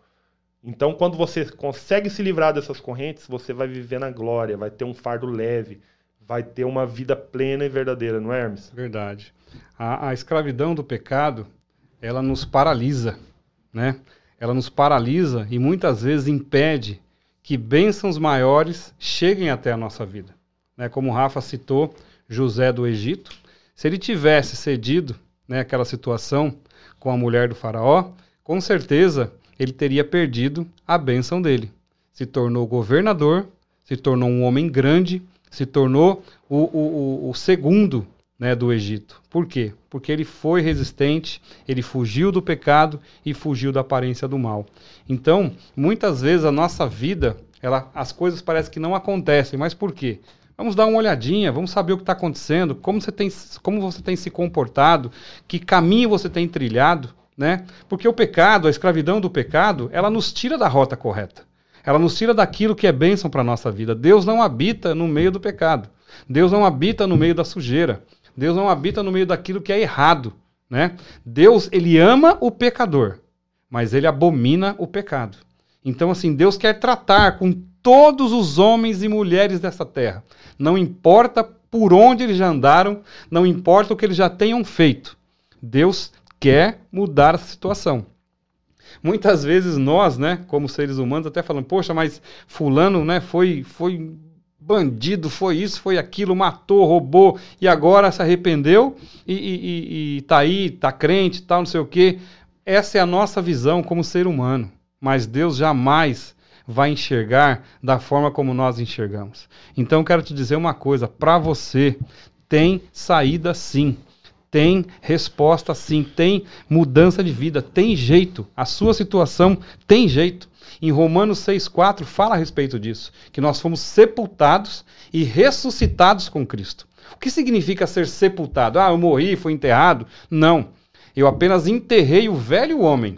Então, quando você consegue se livrar dessas correntes, você vai viver na glória, vai ter um fardo leve, vai ter uma vida plena e verdadeira, não é, Hermes? Verdade. A, a escravidão do pecado, ela nos paralisa, né? Ela nos paralisa e muitas vezes impede que bênçãos maiores cheguem até a nossa vida né, como o Rafa citou, José do Egito, se ele tivesse cedido né, aquela situação com a mulher do faraó, com certeza ele teria perdido a bênção dele. Se tornou governador, se tornou um homem grande, se tornou o, o, o segundo né, do Egito. Por quê? Porque ele foi resistente, ele fugiu do pecado e fugiu da aparência do mal. Então, muitas vezes a nossa vida, ela, as coisas parecem que não acontecem, mas por quê? Vamos dar uma olhadinha, vamos saber o que está acontecendo, como você, tem, como você tem se comportado, que caminho você tem trilhado, né? Porque o pecado, a escravidão do pecado, ela nos tira da rota correta. Ela nos tira daquilo que é bênção para a nossa vida. Deus não habita no meio do pecado. Deus não habita no meio da sujeira. Deus não habita no meio daquilo que é errado, né? Deus, ele ama o pecador, mas ele abomina o pecado. Então, assim, Deus quer tratar com todos os homens e mulheres dessa terra. Não importa por onde eles já andaram, não importa o que eles já tenham feito. Deus quer mudar a situação. Muitas vezes nós, né, como seres humanos, até falamos, poxa, mas fulano, né, foi, foi bandido, foi isso, foi aquilo, matou, roubou e agora se arrependeu e, e, e, e tá aí, tá crente, tal, não sei o quê. Essa é a nossa visão como ser humano. Mas Deus jamais vai enxergar da forma como nós enxergamos. Então quero te dizer uma coisa, para você tem saída sim. Tem resposta sim, tem mudança de vida, tem jeito. A sua situação tem jeito. Em Romanos 6,4 fala a respeito disso, que nós fomos sepultados e ressuscitados com Cristo. O que significa ser sepultado? Ah, eu morri, fui enterrado? Não. Eu apenas enterrei o velho homem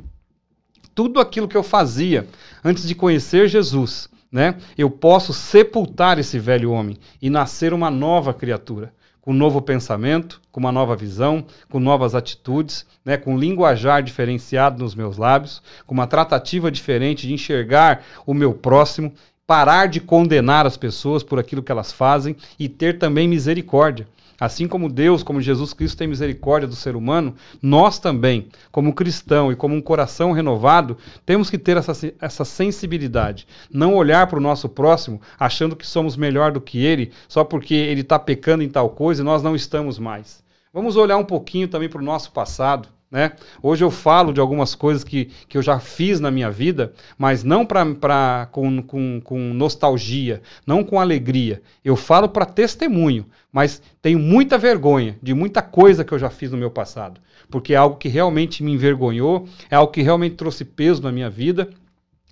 tudo aquilo que eu fazia antes de conhecer Jesus, né? Eu posso sepultar esse velho homem e nascer uma nova criatura, com um novo pensamento, com uma nova visão, com novas atitudes, né? Com um linguajar diferenciado nos meus lábios, com uma tratativa diferente de enxergar o meu próximo, parar de condenar as pessoas por aquilo que elas fazem e ter também misericórdia. Assim como Deus, como Jesus Cristo tem misericórdia do ser humano, nós também, como cristão e como um coração renovado, temos que ter essa, essa sensibilidade. Não olhar para o nosso próximo achando que somos melhor do que ele, só porque ele está pecando em tal coisa e nós não estamos mais. Vamos olhar um pouquinho também para o nosso passado. Né? Hoje eu falo de algumas coisas que, que eu já fiz na minha vida, mas não pra, pra, com, com, com nostalgia, não com alegria. Eu falo para testemunho, mas tenho muita vergonha de muita coisa que eu já fiz no meu passado, porque é algo que realmente me envergonhou, é algo que realmente trouxe peso na minha vida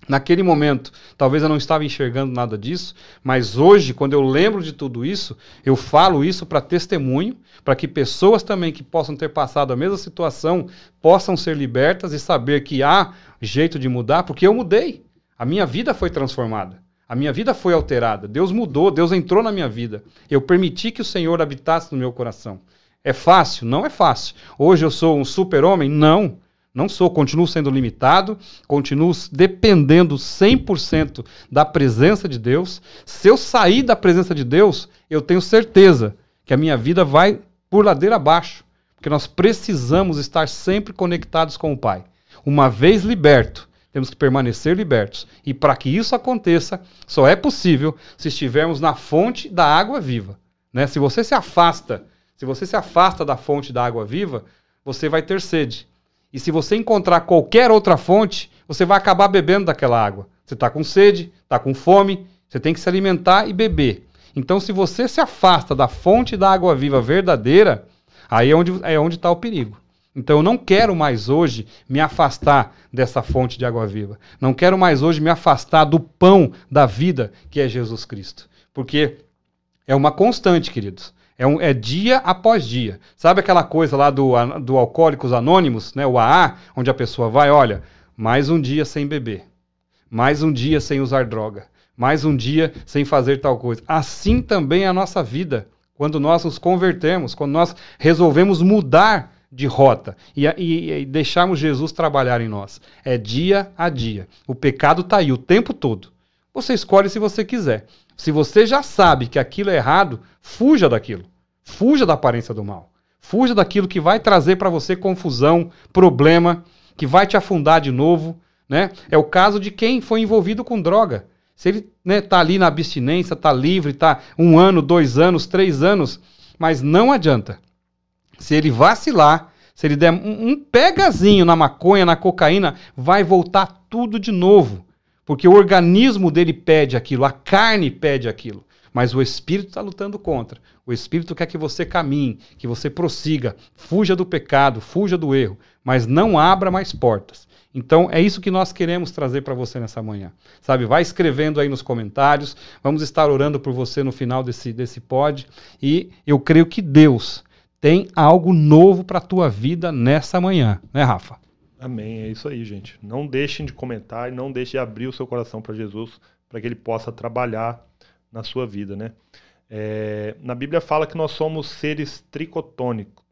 Naquele momento, talvez eu não estava enxergando nada disso, mas hoje, quando eu lembro de tudo isso, eu falo isso para testemunho, para que pessoas também que possam ter passado a mesma situação possam ser libertas e saber que há jeito de mudar, porque eu mudei. A minha vida foi transformada. A minha vida foi alterada. Deus mudou, Deus entrou na minha vida. Eu permiti que o Senhor habitasse no meu coração. É fácil? Não é fácil. Hoje eu sou um super-homem? Não. Não sou, continuo sendo limitado, continuo dependendo 100% da presença de Deus. Se eu sair da presença de Deus, eu tenho certeza que a minha vida vai por ladeira abaixo, porque nós precisamos estar sempre conectados com o Pai. Uma vez liberto, temos que permanecer libertos. E para que isso aconteça, só é possível se estivermos na fonte da água viva. Né? Se você se afasta, se você se afasta da fonte da água viva, você vai ter sede. E se você encontrar qualquer outra fonte, você vai acabar bebendo daquela água. Você está com sede, está com fome, você tem que se alimentar e beber. Então, se você se afasta da fonte da água viva verdadeira, aí é onde é onde está o perigo. Então eu não quero mais hoje me afastar dessa fonte de água viva. Não quero mais hoje me afastar do pão da vida que é Jesus Cristo. Porque é uma constante, queridos. É, um, é dia após dia. Sabe aquela coisa lá do, do Alcoólicos Anônimos, né, o AA, onde a pessoa vai, olha, mais um dia sem beber, mais um dia sem usar droga, mais um dia sem fazer tal coisa. Assim também é a nossa vida. Quando nós nos convertemos, quando nós resolvemos mudar de rota e, e, e, deixarmos Jesus trabalhar em nós. É dia a dia. O pecado está aí o tempo todo. Você escolhe se você quiser. Se você já sabe que aquilo é errado, fuja daquilo. Fuja da aparência do mal. Fuja daquilo que vai trazer para você confusão, problema, que vai te afundar de novo. Né? É o caso de quem foi envolvido com droga. Se ele está né, tá ali na abstinência, está livre, está um ano, dois anos, três anos, mas não adianta. Se ele vacilar, se ele der um, um pegazinho na maconha, na cocaína, vai voltar tudo de novo. Porque o organismo dele pede aquilo, a carne pede aquilo. Mas o espírito está lutando contra. O espírito quer que você caminhe, que você prossiga, fuja do pecado, fuja do erro, mas não abra mais portas. Então é isso que nós queremos trazer para você nessa manhã. Sabe, vai escrevendo aí nos comentários, vamos estar orando por você no final desse, desse pod. E eu creio que Deus tem algo novo para a tua vida nessa manhã, né, Rafa? Amém, é isso aí, gente. Não deixem de comentar e não deixem de abrir o seu coração para Jesus, para que ele possa trabalhar na sua vida, né? É, na Bíblia fala que nós somos seres tricotônicos,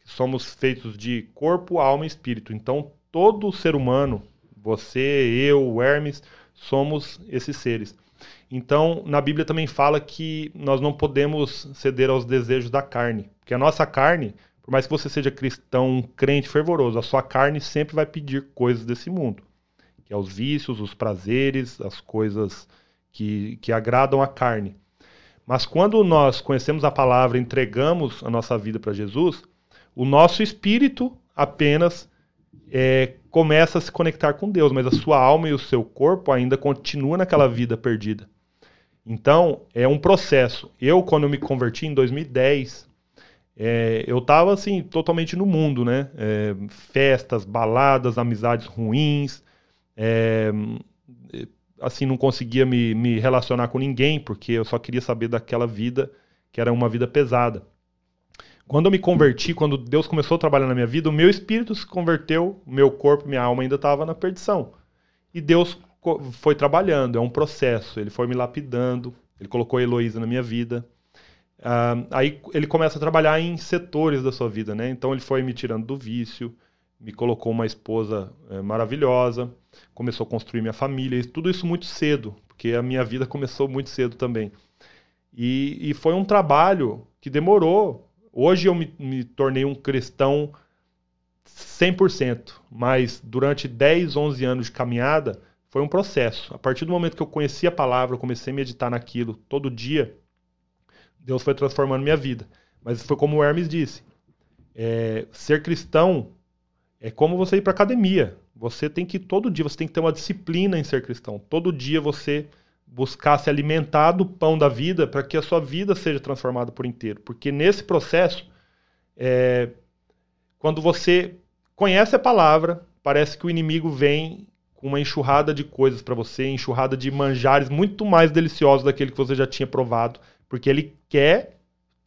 que somos feitos de corpo, alma e espírito. Então, todo ser humano, você, eu, Hermes, somos esses seres. Então, na Bíblia também fala que nós não podemos ceder aos desejos da carne, porque a nossa carne, por mais que você seja cristão, crente fervoroso, a sua carne sempre vai pedir coisas desse mundo, que é os vícios, os prazeres, as coisas que, que agradam a carne. Mas quando nós conhecemos a palavra, entregamos a nossa vida para Jesus, o nosso espírito apenas é, começa a se conectar com Deus, mas a sua alma e o seu corpo ainda continuam naquela vida perdida. Então, é um processo. Eu, quando eu me converti em 2010, é, eu estava assim, totalmente no mundo, né? É, festas, baladas, amizades ruins. É, assim, não conseguia me, me relacionar com ninguém, porque eu só queria saber daquela vida que era uma vida pesada. Quando eu me converti, quando Deus começou a trabalhar na minha vida, o meu espírito se converteu, meu corpo, minha alma ainda estava na perdição. E Deus foi trabalhando, é um processo. Ele foi me lapidando, ele colocou a Heloísa na minha vida. Uh, aí ele começa a trabalhar em setores da sua vida, né? Então ele foi me tirando do vício, me colocou uma esposa é, maravilhosa, começou a construir minha família, tudo isso muito cedo, porque a minha vida começou muito cedo também. E, e foi um trabalho que demorou. Hoje eu me, me tornei um cristão 100%, mas durante 10, 11 anos de caminhada, foi um processo. A partir do momento que eu conheci a palavra, comecei a meditar naquilo todo dia, Deus foi transformando minha vida. Mas foi como o Hermes disse: é, ser cristão é como você ir para academia. Você tem que todo dia, você tem que ter uma disciplina em ser cristão. Todo dia você buscar se alimentar do pão da vida para que a sua vida seja transformada por inteiro. Porque nesse processo, é, quando você conhece a palavra, parece que o inimigo vem uma enxurrada de coisas para você, enxurrada de manjares muito mais deliciosos daquele que você já tinha provado, porque ele quer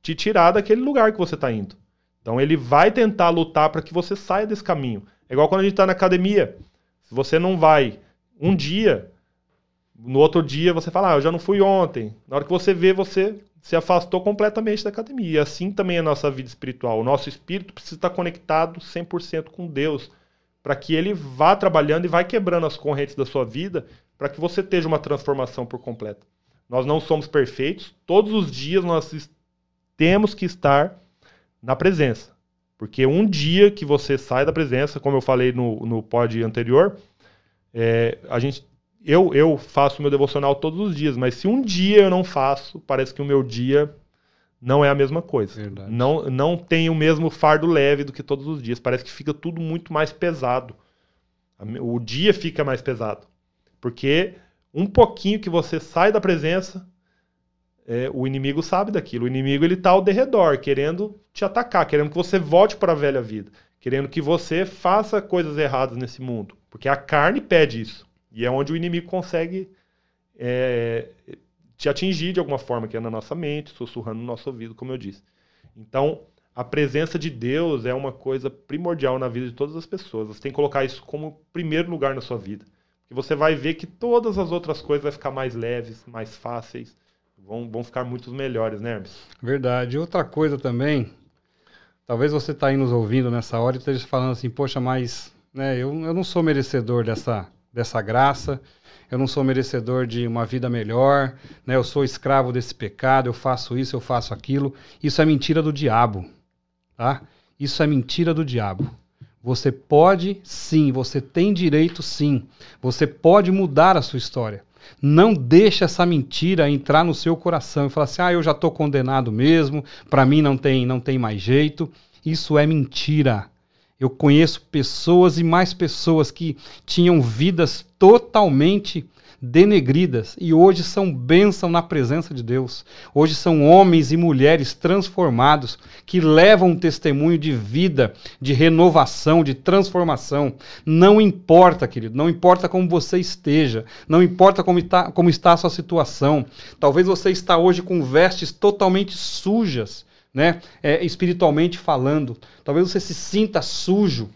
te tirar daquele lugar que você está indo. Então ele vai tentar lutar para que você saia desse caminho. É igual quando a gente está na academia. Se você não vai um dia, no outro dia você fala, ah, eu já não fui ontem. Na hora que você vê, você se afastou completamente da academia. E assim também é a nossa vida espiritual. O nosso espírito precisa estar conectado 100% com Deus para que ele vá trabalhando e vai quebrando as correntes da sua vida para que você tenha uma transformação por completo. Nós não somos perfeitos, todos os dias nós temos que estar na presença. Porque um dia que você sai da presença, como eu falei no, no pod anterior, é, a gente, eu, eu faço meu devocional todos os dias, mas se um dia eu não faço, parece que o meu dia não é a mesma coisa. Verdade. Não, não tem o mesmo fardo leve do que todos os dias. Parece que fica tudo muito mais pesado. O dia fica mais pesado. Porque um pouquinho que você sai da presença, é, o inimigo sabe daquilo. O inimigo ele está ao derredor, querendo te atacar, querendo que você volte para a velha vida, querendo que você faça coisas erradas nesse mundo, porque a carne pede isso e é onde o inimigo consegue é, te atingir de alguma forma, que é na nossa mente, sussurrando no nosso ouvido, como eu disse. Então, a presença de Deus é uma coisa primordial na vida de todas as pessoas. Você tem que colocar isso como primeiro lugar na sua vida. Que você vai ver que todas as outras coisas vão ficar mais leves, mais fáceis, vão, vão ficar muito melhores, né, Hermes? Verdade. Outra coisa também, talvez você está aí nos ouvindo nessa hora e esteja falando assim, poxa, mas né, eu, eu não sou merecedor dessa, dessa graça, eu não sou merecedor de uma vida melhor, né? Eu sou escravo desse pecado, eu faço isso, eu faço aquilo. Isso é mentira do diabo, tá? Isso é mentira do diabo. Você pode sim, você tem direito sim. Você pode mudar a sua história. Não deixe essa mentira entrar no seu coração e falar assim: "Ah, eu já estou condenado mesmo, para mim não tem, não tem mais jeito". Isso é mentira. Eu conheço pessoas e mais pessoas que tinham vidas totalmente denegridas e hoje são bênção na presença de Deus. Hoje são homens e mulheres transformados que levam um testemunho de vida, de renovação, de transformação. Não importa, querido, não importa como você esteja, não importa como está, como está a sua situação. Talvez você está hoje com vestes totalmente sujas né? É, espiritualmente falando. Talvez você se sinta sujo,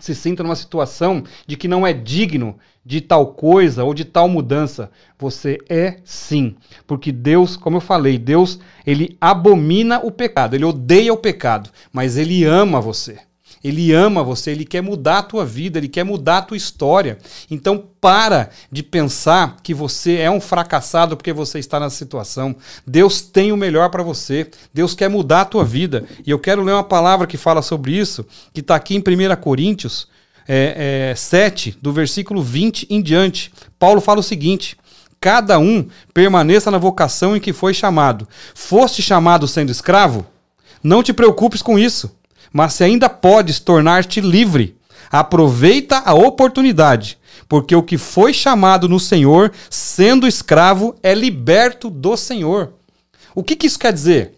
se sinta numa situação de que não é digno de tal coisa ou de tal mudança. Você é sim, porque Deus, como eu falei, Deus, ele abomina o pecado, ele odeia o pecado, mas ele ama você. Ele ama você, ele quer mudar a tua vida, ele quer mudar a tua história. Então para de pensar que você é um fracassado porque você está nessa situação. Deus tem o melhor para você. Deus quer mudar a tua vida. E eu quero ler uma palavra que fala sobre isso, que está aqui em 1 Coríntios é, é, 7, do versículo 20 em diante. Paulo fala o seguinte: cada um permaneça na vocação em que foi chamado. Foste chamado sendo escravo? Não te preocupes com isso mas se ainda podes tornar-te livre, aproveita a oportunidade, porque o que foi chamado no Senhor, sendo escravo, é liberto do Senhor. O que, que isso quer dizer?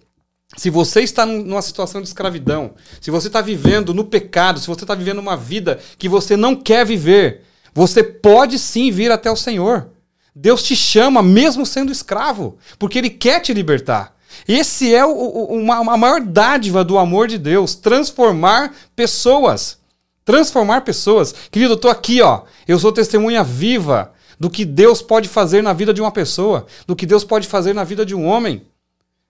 Se você está numa situação de escravidão, se você está vivendo no pecado, se você está vivendo uma vida que você não quer viver, você pode sim vir até o Senhor. Deus te chama mesmo sendo escravo, porque Ele quer te libertar. Esse é o, o, uma, a maior dádiva do amor de Deus, transformar pessoas. Transformar pessoas. Querido, eu estou aqui, ó. Eu sou testemunha viva do que Deus pode fazer na vida de uma pessoa, do que Deus pode fazer na vida de um homem.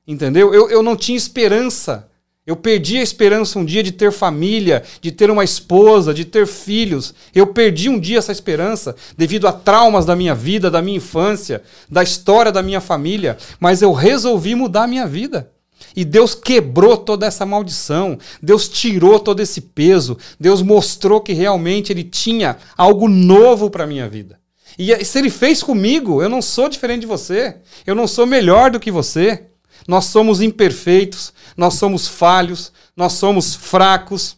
Entendeu? Eu, eu não tinha esperança eu perdi a esperança um dia de ter família, de ter uma esposa, de ter filhos. Eu perdi um dia essa esperança devido a traumas da minha vida, da minha infância, da história da minha família. Mas eu resolvi mudar a minha vida. E Deus quebrou toda essa maldição. Deus tirou todo esse peso. Deus mostrou que realmente Ele tinha algo novo para a minha vida. E se Ele fez comigo, eu não sou diferente de você. Eu não sou melhor do que você. Nós somos imperfeitos, nós somos falhos, nós somos fracos,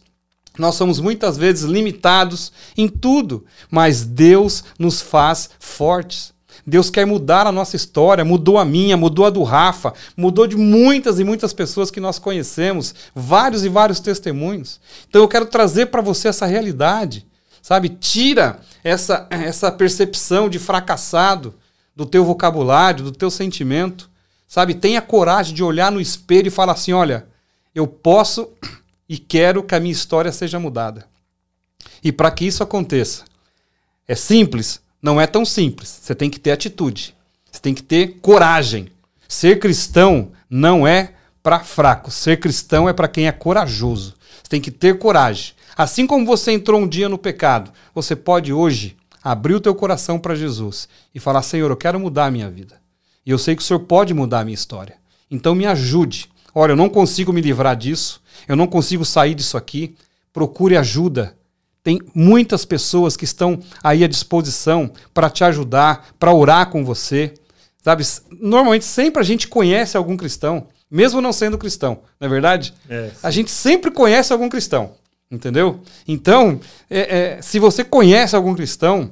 nós somos muitas vezes limitados em tudo, mas Deus nos faz fortes. Deus quer mudar a nossa história, mudou a minha, mudou a do Rafa, mudou de muitas e muitas pessoas que nós conhecemos, vários e vários testemunhos. Então eu quero trazer para você essa realidade, sabe? Tira essa, essa percepção de fracassado do teu vocabulário, do teu sentimento Sabe? Tenha coragem de olhar no espelho e falar assim: olha, eu posso [clears throat] e quero que a minha história seja mudada. E para que isso aconteça, é simples? Não é tão simples. Você tem que ter atitude. Você tem que ter coragem. Ser cristão não é para fracos. Ser cristão é para quem é corajoso. Você tem que ter coragem. Assim como você entrou um dia no pecado, você pode hoje abrir o teu coração para Jesus e falar: Senhor, eu quero mudar a minha vida. E eu sei que o Senhor pode mudar a minha história. Então me ajude. Olha, eu não consigo me livrar disso. Eu não consigo sair disso aqui. Procure ajuda. Tem muitas pessoas que estão aí à disposição para te ajudar, para orar com você. Sabe? Normalmente sempre a gente conhece algum cristão, mesmo não sendo cristão, não é verdade? É, a gente sempre conhece algum cristão, entendeu? Então, é, é, se você conhece algum cristão,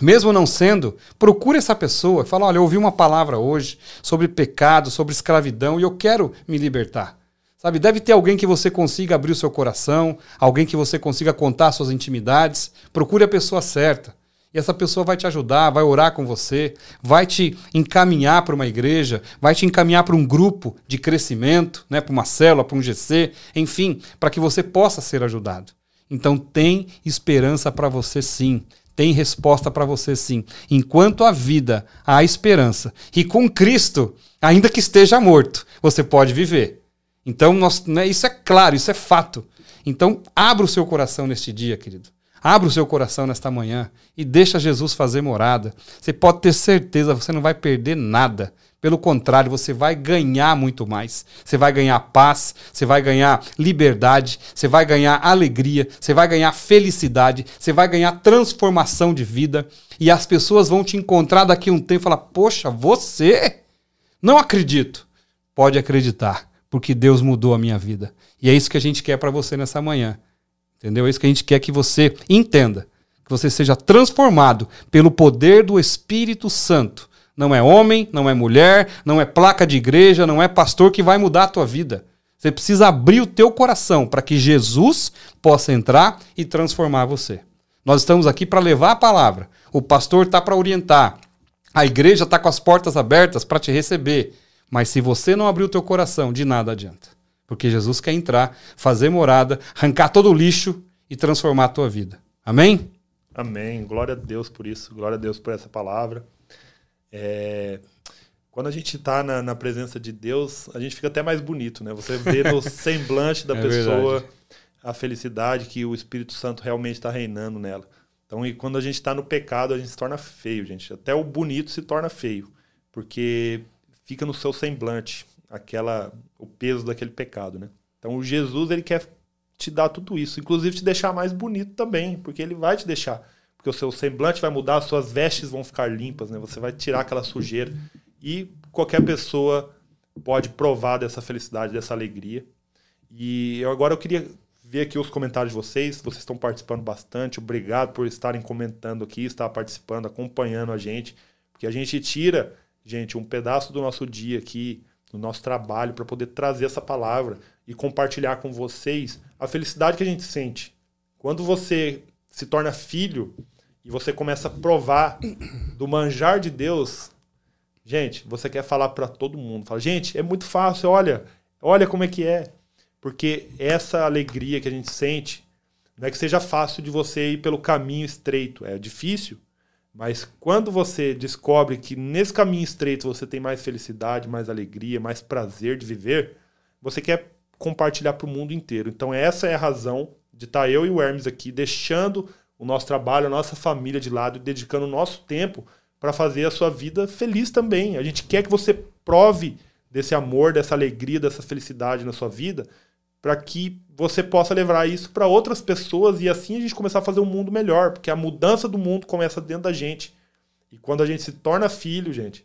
mesmo não sendo, procure essa pessoa. Fala: olha, eu ouvi uma palavra hoje sobre pecado, sobre escravidão e eu quero me libertar. Sabe, deve ter alguém que você consiga abrir o seu coração, alguém que você consiga contar suas intimidades. Procure a pessoa certa. E essa pessoa vai te ajudar, vai orar com você, vai te encaminhar para uma igreja, vai te encaminhar para um grupo de crescimento, né, para uma célula, para um GC, enfim, para que você possa ser ajudado. Então tem esperança para você sim. Tem resposta para você sim. Enquanto a vida há esperança. E com Cristo, ainda que esteja morto, você pode viver. Então, nós, né, isso é claro, isso é fato. Então, abra o seu coração neste dia, querido. Abra o seu coração nesta manhã e deixa Jesus fazer morada. Você pode ter certeza, você não vai perder nada. Pelo contrário, você vai ganhar muito mais. Você vai ganhar paz, você vai ganhar liberdade, você vai ganhar alegria, você vai ganhar felicidade, você vai ganhar transformação de vida. E as pessoas vão te encontrar daqui a um tempo e falar: Poxa, você? Não acredito. Pode acreditar porque Deus mudou a minha vida. E é isso que a gente quer para você nessa manhã. Entendeu? É isso que a gente quer que você entenda. Que você seja transformado pelo poder do Espírito Santo. Não é homem, não é mulher, não é placa de igreja, não é pastor que vai mudar a tua vida. Você precisa abrir o teu coração para que Jesus possa entrar e transformar você. Nós estamos aqui para levar a palavra. O pastor está para orientar. A igreja está com as portas abertas para te receber. Mas se você não abrir o teu coração, de nada adianta. Porque Jesus quer entrar, fazer morada, arrancar todo o lixo e transformar a tua vida. Amém? Amém. Glória a Deus por isso. Glória a Deus por essa palavra. É... Quando a gente está na, na, presença de Deus, a gente fica até mais bonito, né? Você vê no [laughs] semblante da é pessoa verdade. a felicidade que o Espírito Santo realmente está reinando nela. Então, e quando a gente está no pecado, a gente se torna feio, gente. Até o bonito se torna feio. Porque fica no seu semblante aquela o peso daquele pecado, né? Então o Jesus ele quer te dar tudo isso, inclusive te deixar mais bonito também, porque ele vai te deixar, porque o seu semblante vai mudar, as suas vestes vão ficar limpas, né? Você vai tirar aquela sujeira e qualquer pessoa pode provar dessa felicidade, dessa alegria. E eu, agora eu queria ver aqui os comentários de vocês. Vocês estão participando bastante. Obrigado por estarem comentando aqui, estar participando, acompanhando a gente, porque a gente tira gente, um pedaço do nosso dia aqui, do nosso trabalho, para poder trazer essa palavra e compartilhar com vocês a felicidade que a gente sente. Quando você se torna filho e você começa a provar do manjar de Deus, gente, você quer falar para todo mundo. Fala, gente, é muito fácil, olha, olha como é que é. Porque essa alegria que a gente sente, não é que seja fácil de você ir pelo caminho estreito, é difícil, mas quando você descobre que nesse caminho estreito você tem mais felicidade, mais alegria, mais prazer de viver, você quer compartilhar para o mundo inteiro. Então essa é a razão de estar tá eu e o Hermes aqui deixando o nosso trabalho, a nossa família de lado dedicando o nosso tempo para fazer a sua vida feliz também. A gente quer que você prove desse amor, dessa alegria, dessa felicidade na sua vida, para que você possa levar isso para outras pessoas e assim a gente começar a fazer um mundo melhor, porque a mudança do mundo começa dentro da gente. E quando a gente se torna filho, gente,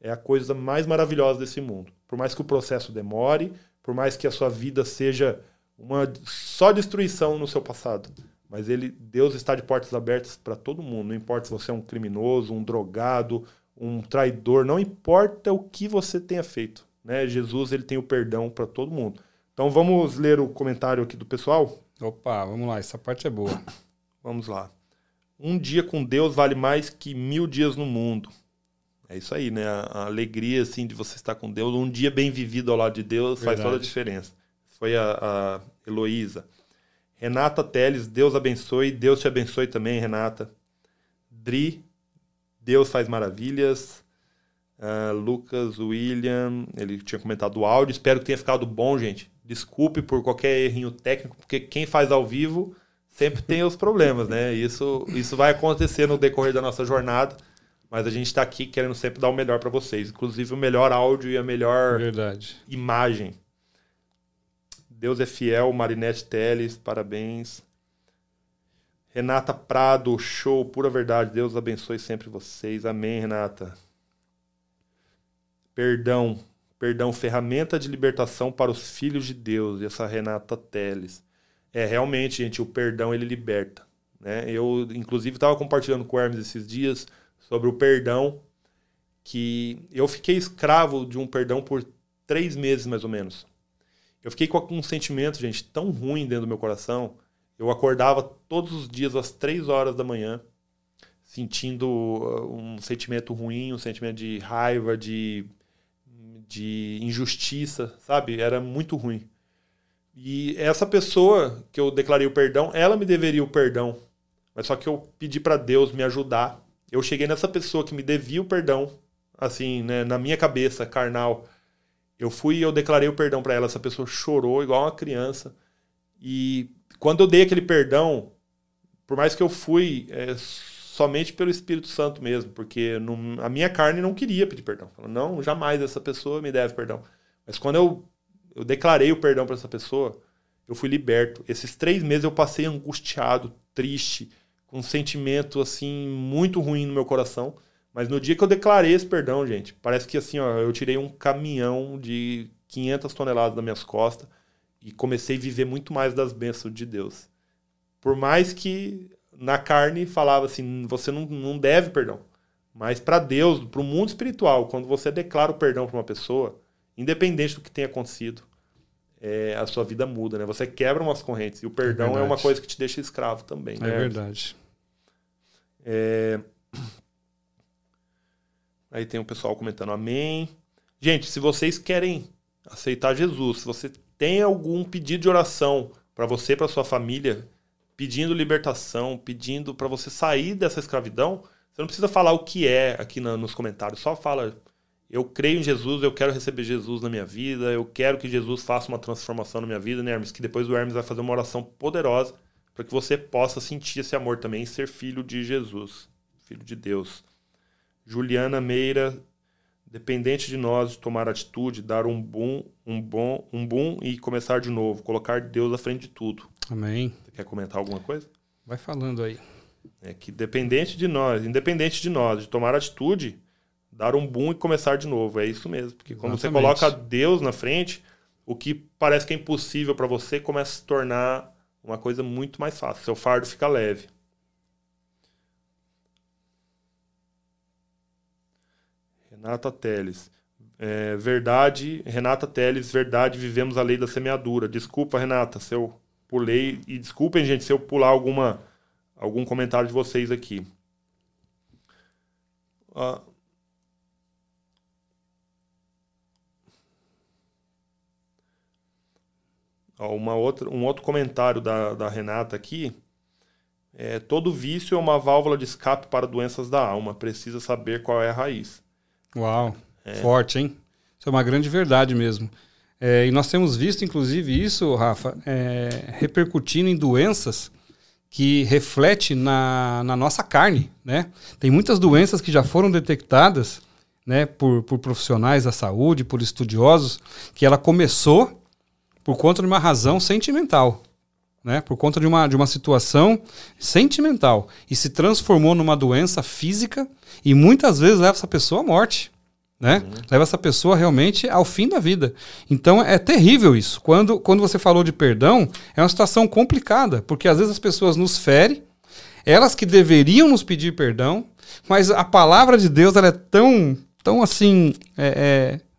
é a coisa mais maravilhosa desse mundo. Por mais que o processo demore, por mais que a sua vida seja uma só destruição no seu passado, mas ele, Deus está de portas abertas para todo mundo. Não importa se você é um criminoso, um drogado, um traidor, não importa o que você tenha feito, né? Jesus ele tem o perdão para todo mundo. Então vamos ler o comentário aqui do pessoal? Opa, vamos lá, essa parte é boa. [coughs] Vamos lá. Um dia com Deus vale mais que mil dias no mundo. É isso aí, né? A, alegria assim de você estar com Deus, um dia bem vivido ao lado de Deus Verdade. faz toda a diferença. Foi a, a Heloísa. Renata Teles, Deus abençoe. Deus te abençoe também, Renata. Dri, Deus faz maravilhas. Uh, Lucas, William, ele tinha comentado o áudio. Espero que tenha ficado bom, gente. Desculpe por qualquer errinho técnico, porque quem faz ao vivo sempre tem os problemas, né? Isso, isso vai acontecer no decorrer da nossa jornada, mas a gente está aqui querendo sempre dar o melhor para vocês, inclusive o melhor áudio e a melhor Verdade. imagem. Deus é fiel, Marinette Teles, parabéns. Renata Prado, show, pura verdade. Deus abençoe sempre vocês. Amém, Renata. Perdão, perdão, ferramenta de libertação para os filhos de Deus, e essa Renata Teles. É, realmente, gente, o perdão ele liberta. Né? Eu, inclusive, estava compartilhando com o Hermes esses dias sobre o perdão, que eu fiquei escravo de um perdão por três meses, mais ou menos. Eu fiquei com um sentimento, gente, tão ruim dentro do meu coração. Eu acordava todos os dias às três horas da manhã, sentindo uh, um sentimento ruim, um sentimento de raiva, de, de injustiça, sabe? Era muito ruim. E essa pessoa que eu declarei o perdão, ela me deveria o perdão. Mas só que eu pedi para Deus me ajudar. Eu cheguei nessa pessoa que me devia o perdão, assim, né, na minha cabeça, carnal. Eu fui e eu declarei o perdão para ela. Essa pessoa chorou igual uma criança. E quando eu dei aquele perdão, por mais que eu fui é, somente pelo Espírito Santo mesmo, porque a minha carne não queria pedir perdão. Falou, não, jamais essa pessoa me deve perdão. Mas quando eu, eu declarei o perdão para essa pessoa, eu fui liberto. Esses três meses eu passei angustiado, triste, com um sentimento assim muito ruim no meu coração. Mas no dia que eu declarei esse perdão, gente, parece que assim, ó, eu tirei um caminhão de 500 toneladas das minhas costas e comecei a viver muito mais das bênçãos de Deus. Por mais que na carne falava assim, você não, não deve perdão. Mas para Deus, para o mundo espiritual, quando você declara o perdão para uma pessoa, independente do que tenha acontecido, é, a sua vida muda, né? Você quebra umas correntes. E o perdão é, é uma coisa que te deixa escravo também. É né? verdade. É... Aí tem o pessoal comentando amém. Gente, se vocês querem aceitar Jesus, se você tem algum pedido de oração para você, para sua família, pedindo libertação, pedindo para você sair dessa escravidão, você não precisa falar o que é aqui na, nos comentários, só fala eu creio em Jesus, eu quero receber Jesus na minha vida, eu quero que Jesus faça uma transformação na minha vida, né, Hermes? Que depois o Hermes vai fazer uma oração poderosa para que você possa sentir esse amor também e ser filho de Jesus, filho de Deus. Juliana Meira, dependente de nós de tomar atitude, dar um bom, um bom, um bom e começar de novo, colocar Deus à frente de tudo. Amém. Você quer comentar alguma coisa? Vai falando aí. É que dependente de nós, independente de nós, de tomar atitude, dar um boom e começar de novo. É isso mesmo. Porque quando Exatamente. você coloca Deus na frente, o que parece que é impossível para você começa a se tornar uma coisa muito mais fácil. Seu fardo fica leve. Renata Teles. É, verdade, Renata Teles, verdade, vivemos a lei da semeadura. Desculpa, Renata, se eu pulei. E desculpem, gente, se eu pular alguma, algum comentário de vocês aqui. Ah, uma outra, um outro comentário da, da Renata aqui. É, todo vício é uma válvula de escape para doenças da alma. Precisa saber qual é a raiz. Uau, é. forte, hein? Isso é uma grande verdade mesmo. É, e nós temos visto, inclusive, isso, Rafa, é, repercutindo em doenças que reflete na, na nossa carne, né? Tem muitas doenças que já foram detectadas, né, por, por profissionais da saúde, por estudiosos, que ela começou por conta de uma razão sentimental, né? Por conta de uma, de uma situação sentimental e se transformou numa doença física e muitas vezes leva essa pessoa à morte, né? Uhum. Leva essa pessoa realmente ao fim da vida. Então é terrível isso. Quando, quando você falou de perdão, é uma situação complicada, porque às vezes as pessoas nos ferem, elas que deveriam nos pedir perdão, mas a palavra de Deus ela é tão, tão assim, é, é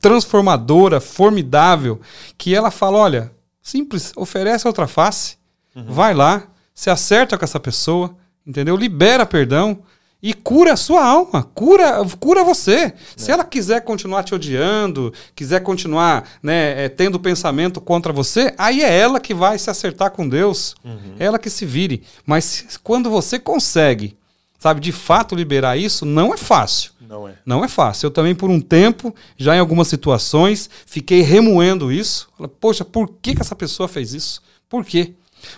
transformadora, formidável, que ela fala: olha, simples, oferece outra face, uhum. vai lá, se acerta com essa pessoa, entendeu? Libera perdão e cura a sua alma, cura, cura você. É. Se ela quiser continuar te odiando, quiser continuar né, é, tendo pensamento contra você, aí é ela que vai se acertar com Deus, uhum. ela que se vire. Mas quando você consegue, sabe, de fato liberar isso, não é fácil. Não é. Não é fácil. Eu também, por um tempo, já em algumas situações, fiquei remoendo isso. Poxa, por que, que essa pessoa fez isso? Por quê?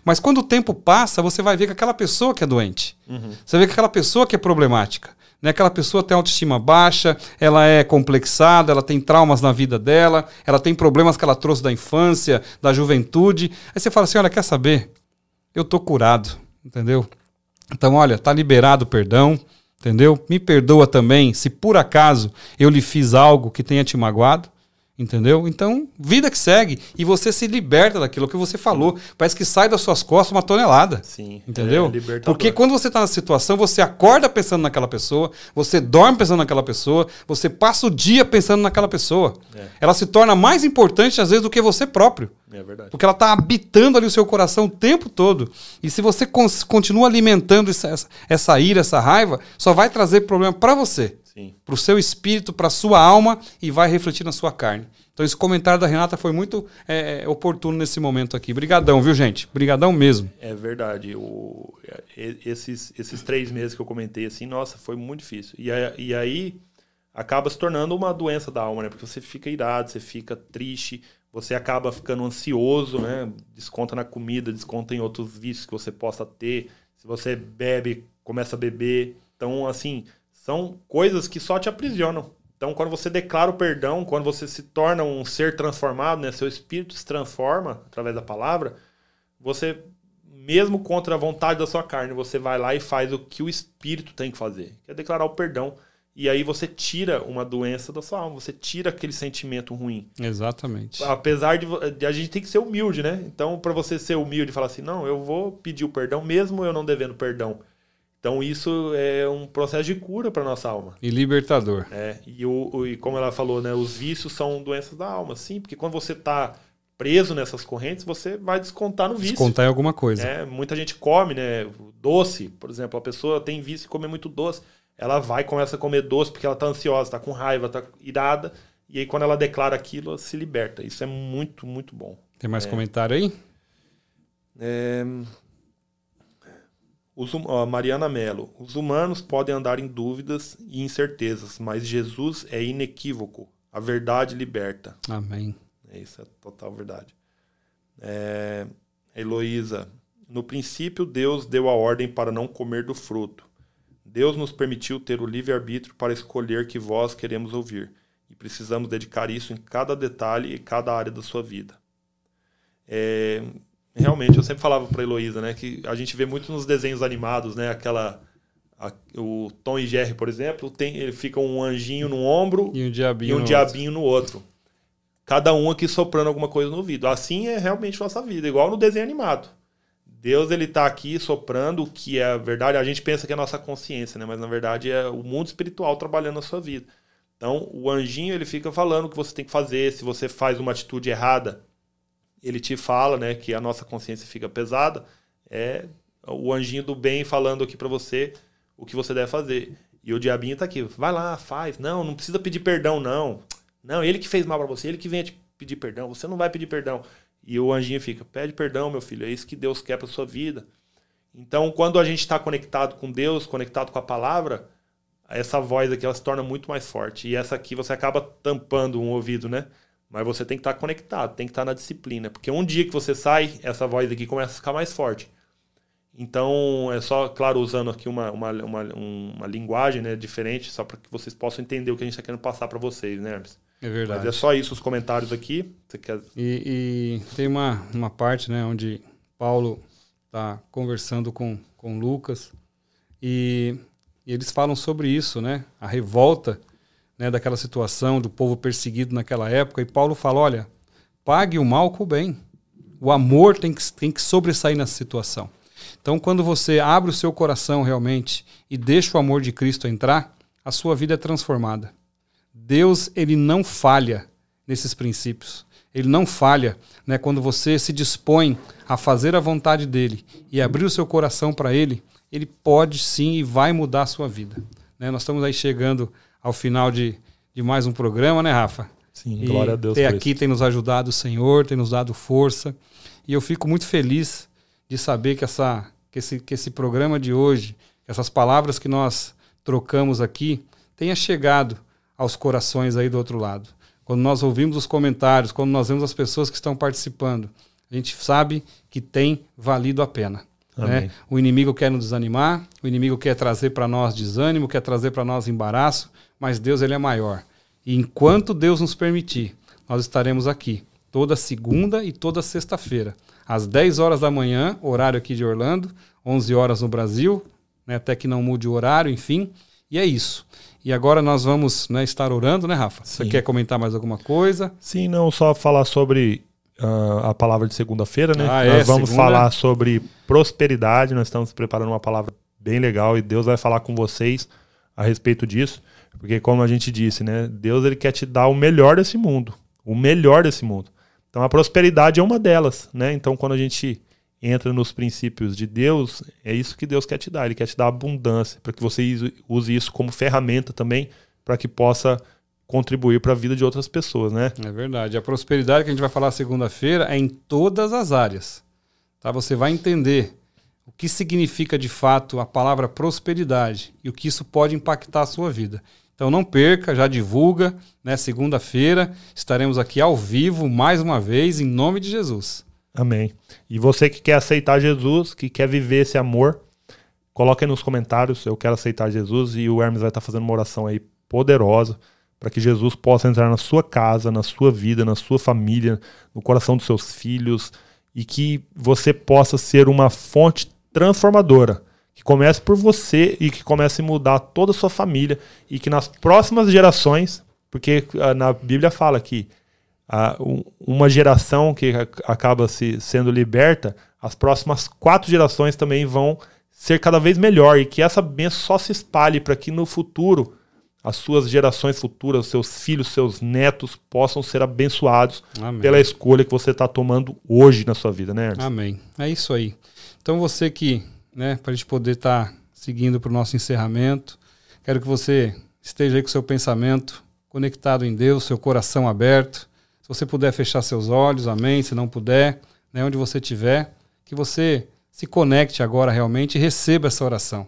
Mas quando o tempo passa, você vai ver que aquela pessoa que é doente. Uhum. Você vê que aquela pessoa que é problemática. Né? Aquela pessoa tem autoestima baixa, ela é complexada, ela tem traumas na vida dela, ela tem problemas que ela trouxe da infância, da juventude. Aí você fala assim: olha, quer saber? Eu tô curado, entendeu? Então, olha, tá liberado o perdão. Entendeu? Me perdoa também se por acaso eu lhe fiz algo que tenha te magoado. Entendeu? Então, vida que segue. E você se liberta daquilo que você falou. Parece que sai das suas costas uma tonelada. Sim. Entendeu? É Porque quando você está na situação, você acorda pensando naquela pessoa, você dorme pensando naquela pessoa, você passa o dia pensando naquela pessoa. É. Ela se torna mais importante, às vezes, do que você próprio. É verdade. Porque ela está habitando ali o seu coração o tempo todo. E se você continua alimentando essa, essa, essa ira, essa raiva, só vai trazer problema para você para o seu espírito, para a sua alma e vai refletir na sua carne. Então esse comentário da Renata foi muito é, é oportuno nesse momento aqui. Brigadão, viu, gente? Brigadão mesmo. É verdade. O, esses, esses três meses que eu comentei assim, nossa, foi muito difícil. E, e aí acaba se tornando uma doença da alma, né? Porque você fica irado, você fica triste, você acaba ficando ansioso, né? Desconta na comida, desconta em outros vícios que você possa ter. Se você bebe, começa a beber. Então, assim, são coisas que só te aprisionam. Então, quando você declara o perdão, quando você se torna um ser transformado, né, seu espírito se transforma através da palavra, você, mesmo contra a vontade da sua carne, você vai lá e faz o que o espírito tem que fazer, que é declarar o perdão. E aí você tira uma doença da sua alma, você tira aquele sentimento ruim. Exatamente. Apesar de, de a gente tem que ser humilde, né? Então, para você ser humilde e falar assim, não, eu vou pedir o perdão, mesmo eu não devendo perdão então isso é um processo de cura para nossa alma. E libertador. É, e, o, e como ela falou, né, os vícios são doenças da alma, sim, porque quando você está preso nessas correntes, você vai descontar no vício. Descontar em alguma coisa. É, muita gente come, né, doce, por exemplo, a pessoa tem vício e come muito doce, ela vai começa a comer doce porque ela está ansiosa, está com raiva, está irada, e aí quando ela declara aquilo, ela se liberta. Isso é muito, muito bom. Tem mais é. comentário aí? É, os, ó, Mariana Mello. Os humanos podem andar em dúvidas e incertezas, mas Jesus é inequívoco. A verdade liberta. Amém. É isso, é total verdade. É, Heloísa. No princípio, Deus deu a ordem para não comer do fruto. Deus nos permitiu ter o livre-arbítrio para escolher que voz queremos ouvir. E precisamos dedicar isso em cada detalhe e cada área da sua vida. É, Realmente, eu sempre falava para Heloísa, né, que a gente vê muito nos desenhos animados, né, aquela a, o Tom e Jerry, por exemplo, tem ele fica um anjinho no ombro e um diabinho, e um no, diabinho outro. no outro. Cada um aqui soprando alguma coisa no ouvido. Assim é realmente nossa vida, igual no desenho animado. Deus ele tá aqui soprando o que é a verdade. A gente pensa que é a nossa consciência, né? Mas na verdade é o mundo espiritual trabalhando na sua vida. Então, o anjinho ele fica falando o que você tem que fazer, se você faz uma atitude errada, ele te fala, né, que a nossa consciência fica pesada, é o anjinho do bem falando aqui para você o que você deve fazer. E o diabinho tá aqui, vai lá, faz. Não, não precisa pedir perdão, não. Não, ele que fez mal para você, ele que vem te pedir perdão, você não vai pedir perdão. E o anjinho fica, pede perdão, meu filho, é isso que Deus quer para sua vida. Então, quando a gente está conectado com Deus, conectado com a palavra, essa voz aqui ela se torna muito mais forte. E essa aqui você acaba tampando um ouvido, né? Mas você tem que estar conectado, tem que estar na disciplina. Porque um dia que você sai, essa voz aqui começa a ficar mais forte. Então, é só, claro, usando aqui uma, uma, uma, uma linguagem né, diferente, só para que vocês possam entender o que a gente está querendo passar para vocês, né, Hermes? É verdade. Mas é só isso, os comentários aqui. Você quer... e, e tem uma, uma parte né, onde Paulo está conversando com, com Lucas e, e eles falam sobre isso, né? A revolta né, daquela situação do povo perseguido naquela época. E Paulo fala: olha, pague o mal com o bem. O amor tem que, tem que sobressair nessa situação. Então, quando você abre o seu coração realmente e deixa o amor de Cristo entrar, a sua vida é transformada. Deus, ele não falha nesses princípios. Ele não falha né, quando você se dispõe a fazer a vontade dele e abrir o seu coração para ele, ele pode sim e vai mudar a sua vida. Né, nós estamos aí chegando ao final de, de mais um programa, né, Rafa? Sim, e glória a Deus. Ter aqui isso. tem nos ajudado o Senhor, tem nos dado força. E eu fico muito feliz de saber que, essa, que, esse, que esse programa de hoje, essas palavras que nós trocamos aqui, tenha chegado aos corações aí do outro lado. Quando nós ouvimos os comentários, quando nós vemos as pessoas que estão participando, a gente sabe que tem valido a pena. Né? O inimigo quer nos desanimar, o inimigo quer trazer para nós desânimo, quer trazer para nós embaraço, mas Deus ele é maior. E enquanto Deus nos permitir, nós estaremos aqui toda segunda e toda sexta-feira, às 10 horas da manhã, horário aqui de Orlando, 11 horas no Brasil, né, até que não mude o horário, enfim. E é isso. E agora nós vamos né, estar orando, né, Rafa? Sim. Você quer comentar mais alguma coisa? Sim, não, só falar sobre a palavra de segunda-feira, né? Ah, nós é, vamos segunda... falar sobre prosperidade, nós estamos preparando uma palavra bem legal e Deus vai falar com vocês a respeito disso, porque como a gente disse, né, Deus ele quer te dar o melhor desse mundo, o melhor desse mundo. Então a prosperidade é uma delas, né? Então quando a gente entra nos princípios de Deus, é isso que Deus quer te dar. Ele quer te dar abundância, para que você use isso como ferramenta também, para que possa contribuir para a vida de outras pessoas, né? É verdade. A prosperidade que a gente vai falar segunda-feira é em todas as áreas. Tá? Você vai entender o que significa de fato a palavra prosperidade e o que isso pode impactar a sua vida. Então não perca, já divulga, né? Segunda-feira estaremos aqui ao vivo mais uma vez em nome de Jesus. Amém. E você que quer aceitar Jesus, que quer viver esse amor, coloque aí nos comentários, eu quero aceitar Jesus e o Hermes vai estar fazendo uma oração aí poderosa para que Jesus possa entrar na sua casa, na sua vida, na sua família, no coração dos seus filhos e que você possa ser uma fonte transformadora, que comece por você e que comece a mudar toda a sua família e que nas próximas gerações, porque ah, na Bíblia fala que uma geração que acaba se sendo liberta, as próximas quatro gerações também vão ser cada vez melhor e que essa bênção só se espalhe para que no futuro as suas gerações futuras, seus filhos, seus netos possam ser abençoados Amém. pela escolha que você está tomando hoje na sua vida, né? Ernst? Amém. É isso aí. Então você que, né, para a gente poder estar tá seguindo para o nosso encerramento, quero que você esteja aí com o seu pensamento conectado em Deus, seu coração aberto se você puder fechar seus olhos, amém. Se não puder, né, onde você estiver, que você se conecte agora realmente e receba essa oração.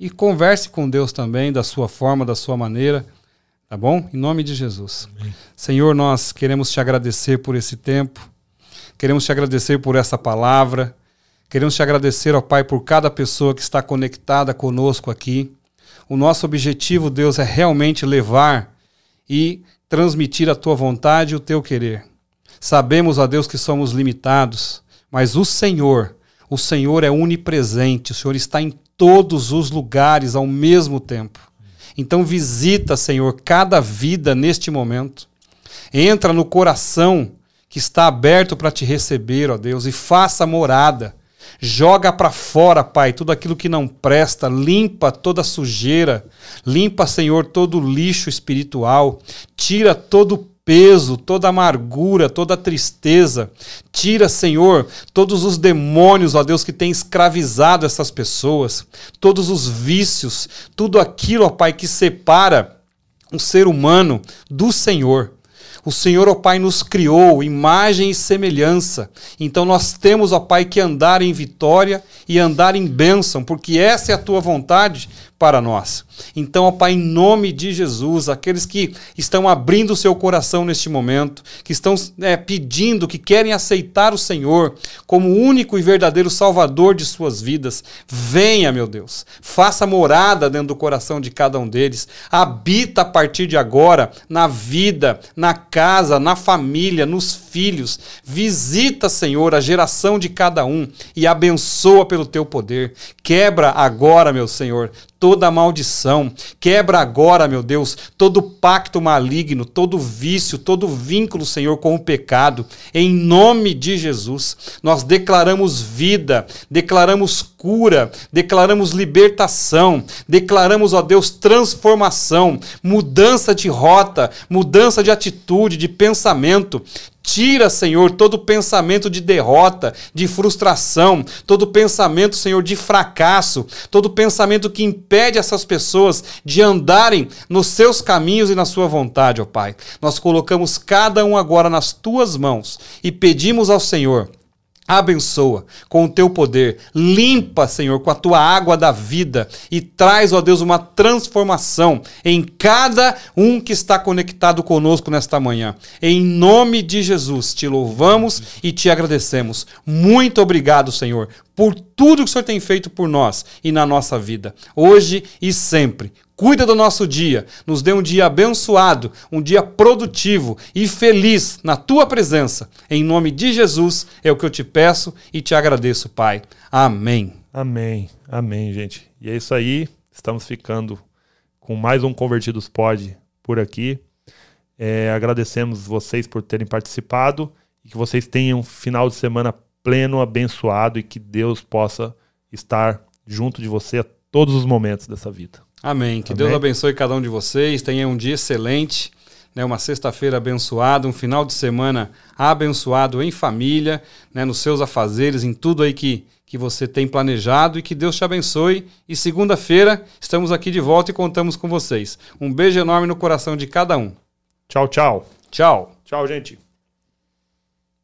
E converse com Deus também, da sua forma, da sua maneira, tá bom? Em nome de Jesus. Amém. Senhor, nós queremos te agradecer por esse tempo, queremos te agradecer por essa palavra, queremos te agradecer, ó Pai, por cada pessoa que está conectada conosco aqui. O nosso objetivo, Deus, é realmente levar e transmitir a tua vontade e o teu querer. Sabemos, ó Deus, que somos limitados, mas o Senhor, o Senhor é onipresente, o Senhor está em todos os lugares ao mesmo tempo. Então visita, Senhor, cada vida neste momento. Entra no coração que está aberto para te receber, ó Deus, e faça morada. Joga para fora, Pai, tudo aquilo que não presta, limpa toda sujeira, limpa, Senhor, todo lixo espiritual, tira todo peso, toda amargura, toda tristeza. Tira, Senhor, todos os demônios, ó Deus, que tem escravizado essas pessoas, todos os vícios, tudo aquilo, ó Pai, que separa o ser humano do Senhor. O Senhor, ó Pai, nos criou imagem e semelhança. Então nós temos, ó Pai, que andar em vitória e andar em bênção, porque essa é a tua vontade para nós. Então, ó Pai, em nome de Jesus, aqueles que estão abrindo o seu coração neste momento, que estão é, pedindo, que querem aceitar o Senhor como único e verdadeiro Salvador de suas vidas, venha, meu Deus, faça morada dentro do coração de cada um deles, habita a partir de agora na vida, na casa, na família, nos filhos, visita, Senhor, a geração de cada um e abençoa pelo teu poder. Quebra agora, meu Senhor, toda maldição. Quebra agora, meu Deus, todo pacto maligno, todo vício, todo vínculo, Senhor, com o pecado. Em nome de Jesus, nós declaramos vida, declaramos cura, declaramos libertação, declaramos, ó Deus, transformação, mudança de rota, mudança de atitude, de pensamento. Tira, Senhor, todo pensamento de derrota, de frustração, todo pensamento, Senhor, de fracasso, todo pensamento que impede essas pessoas de andarem nos seus caminhos e na sua vontade, ó Pai. Nós colocamos cada um agora nas tuas mãos e pedimos ao Senhor abençoa com o teu poder, limpa, Senhor, com a tua água da vida e traz, ó Deus, uma transformação em cada um que está conectado conosco nesta manhã. Em nome de Jesus, te louvamos e te agradecemos. Muito obrigado, Senhor, por tudo que o Senhor tem feito por nós e na nossa vida, hoje e sempre. Cuida do nosso dia, nos dê um dia abençoado, um dia produtivo e feliz na tua presença. Em nome de Jesus é o que eu te peço e te agradeço, Pai. Amém. Amém. Amém, gente. E é isso aí. Estamos ficando com mais um Convertidos Pod por aqui. É, agradecemos vocês por terem participado e que vocês tenham um final de semana pleno, abençoado e que Deus possa estar junto de você a todos os momentos dessa vida. Amém. Que Amém. Deus abençoe cada um de vocês. Tenha um dia excelente, né? uma sexta-feira abençoada, um final de semana abençoado em família, né? nos seus afazeres, em tudo aí que, que você tem planejado e que Deus te abençoe. E segunda-feira estamos aqui de volta e contamos com vocês. Um beijo enorme no coração de cada um. Tchau, tchau. Tchau. Tchau, gente.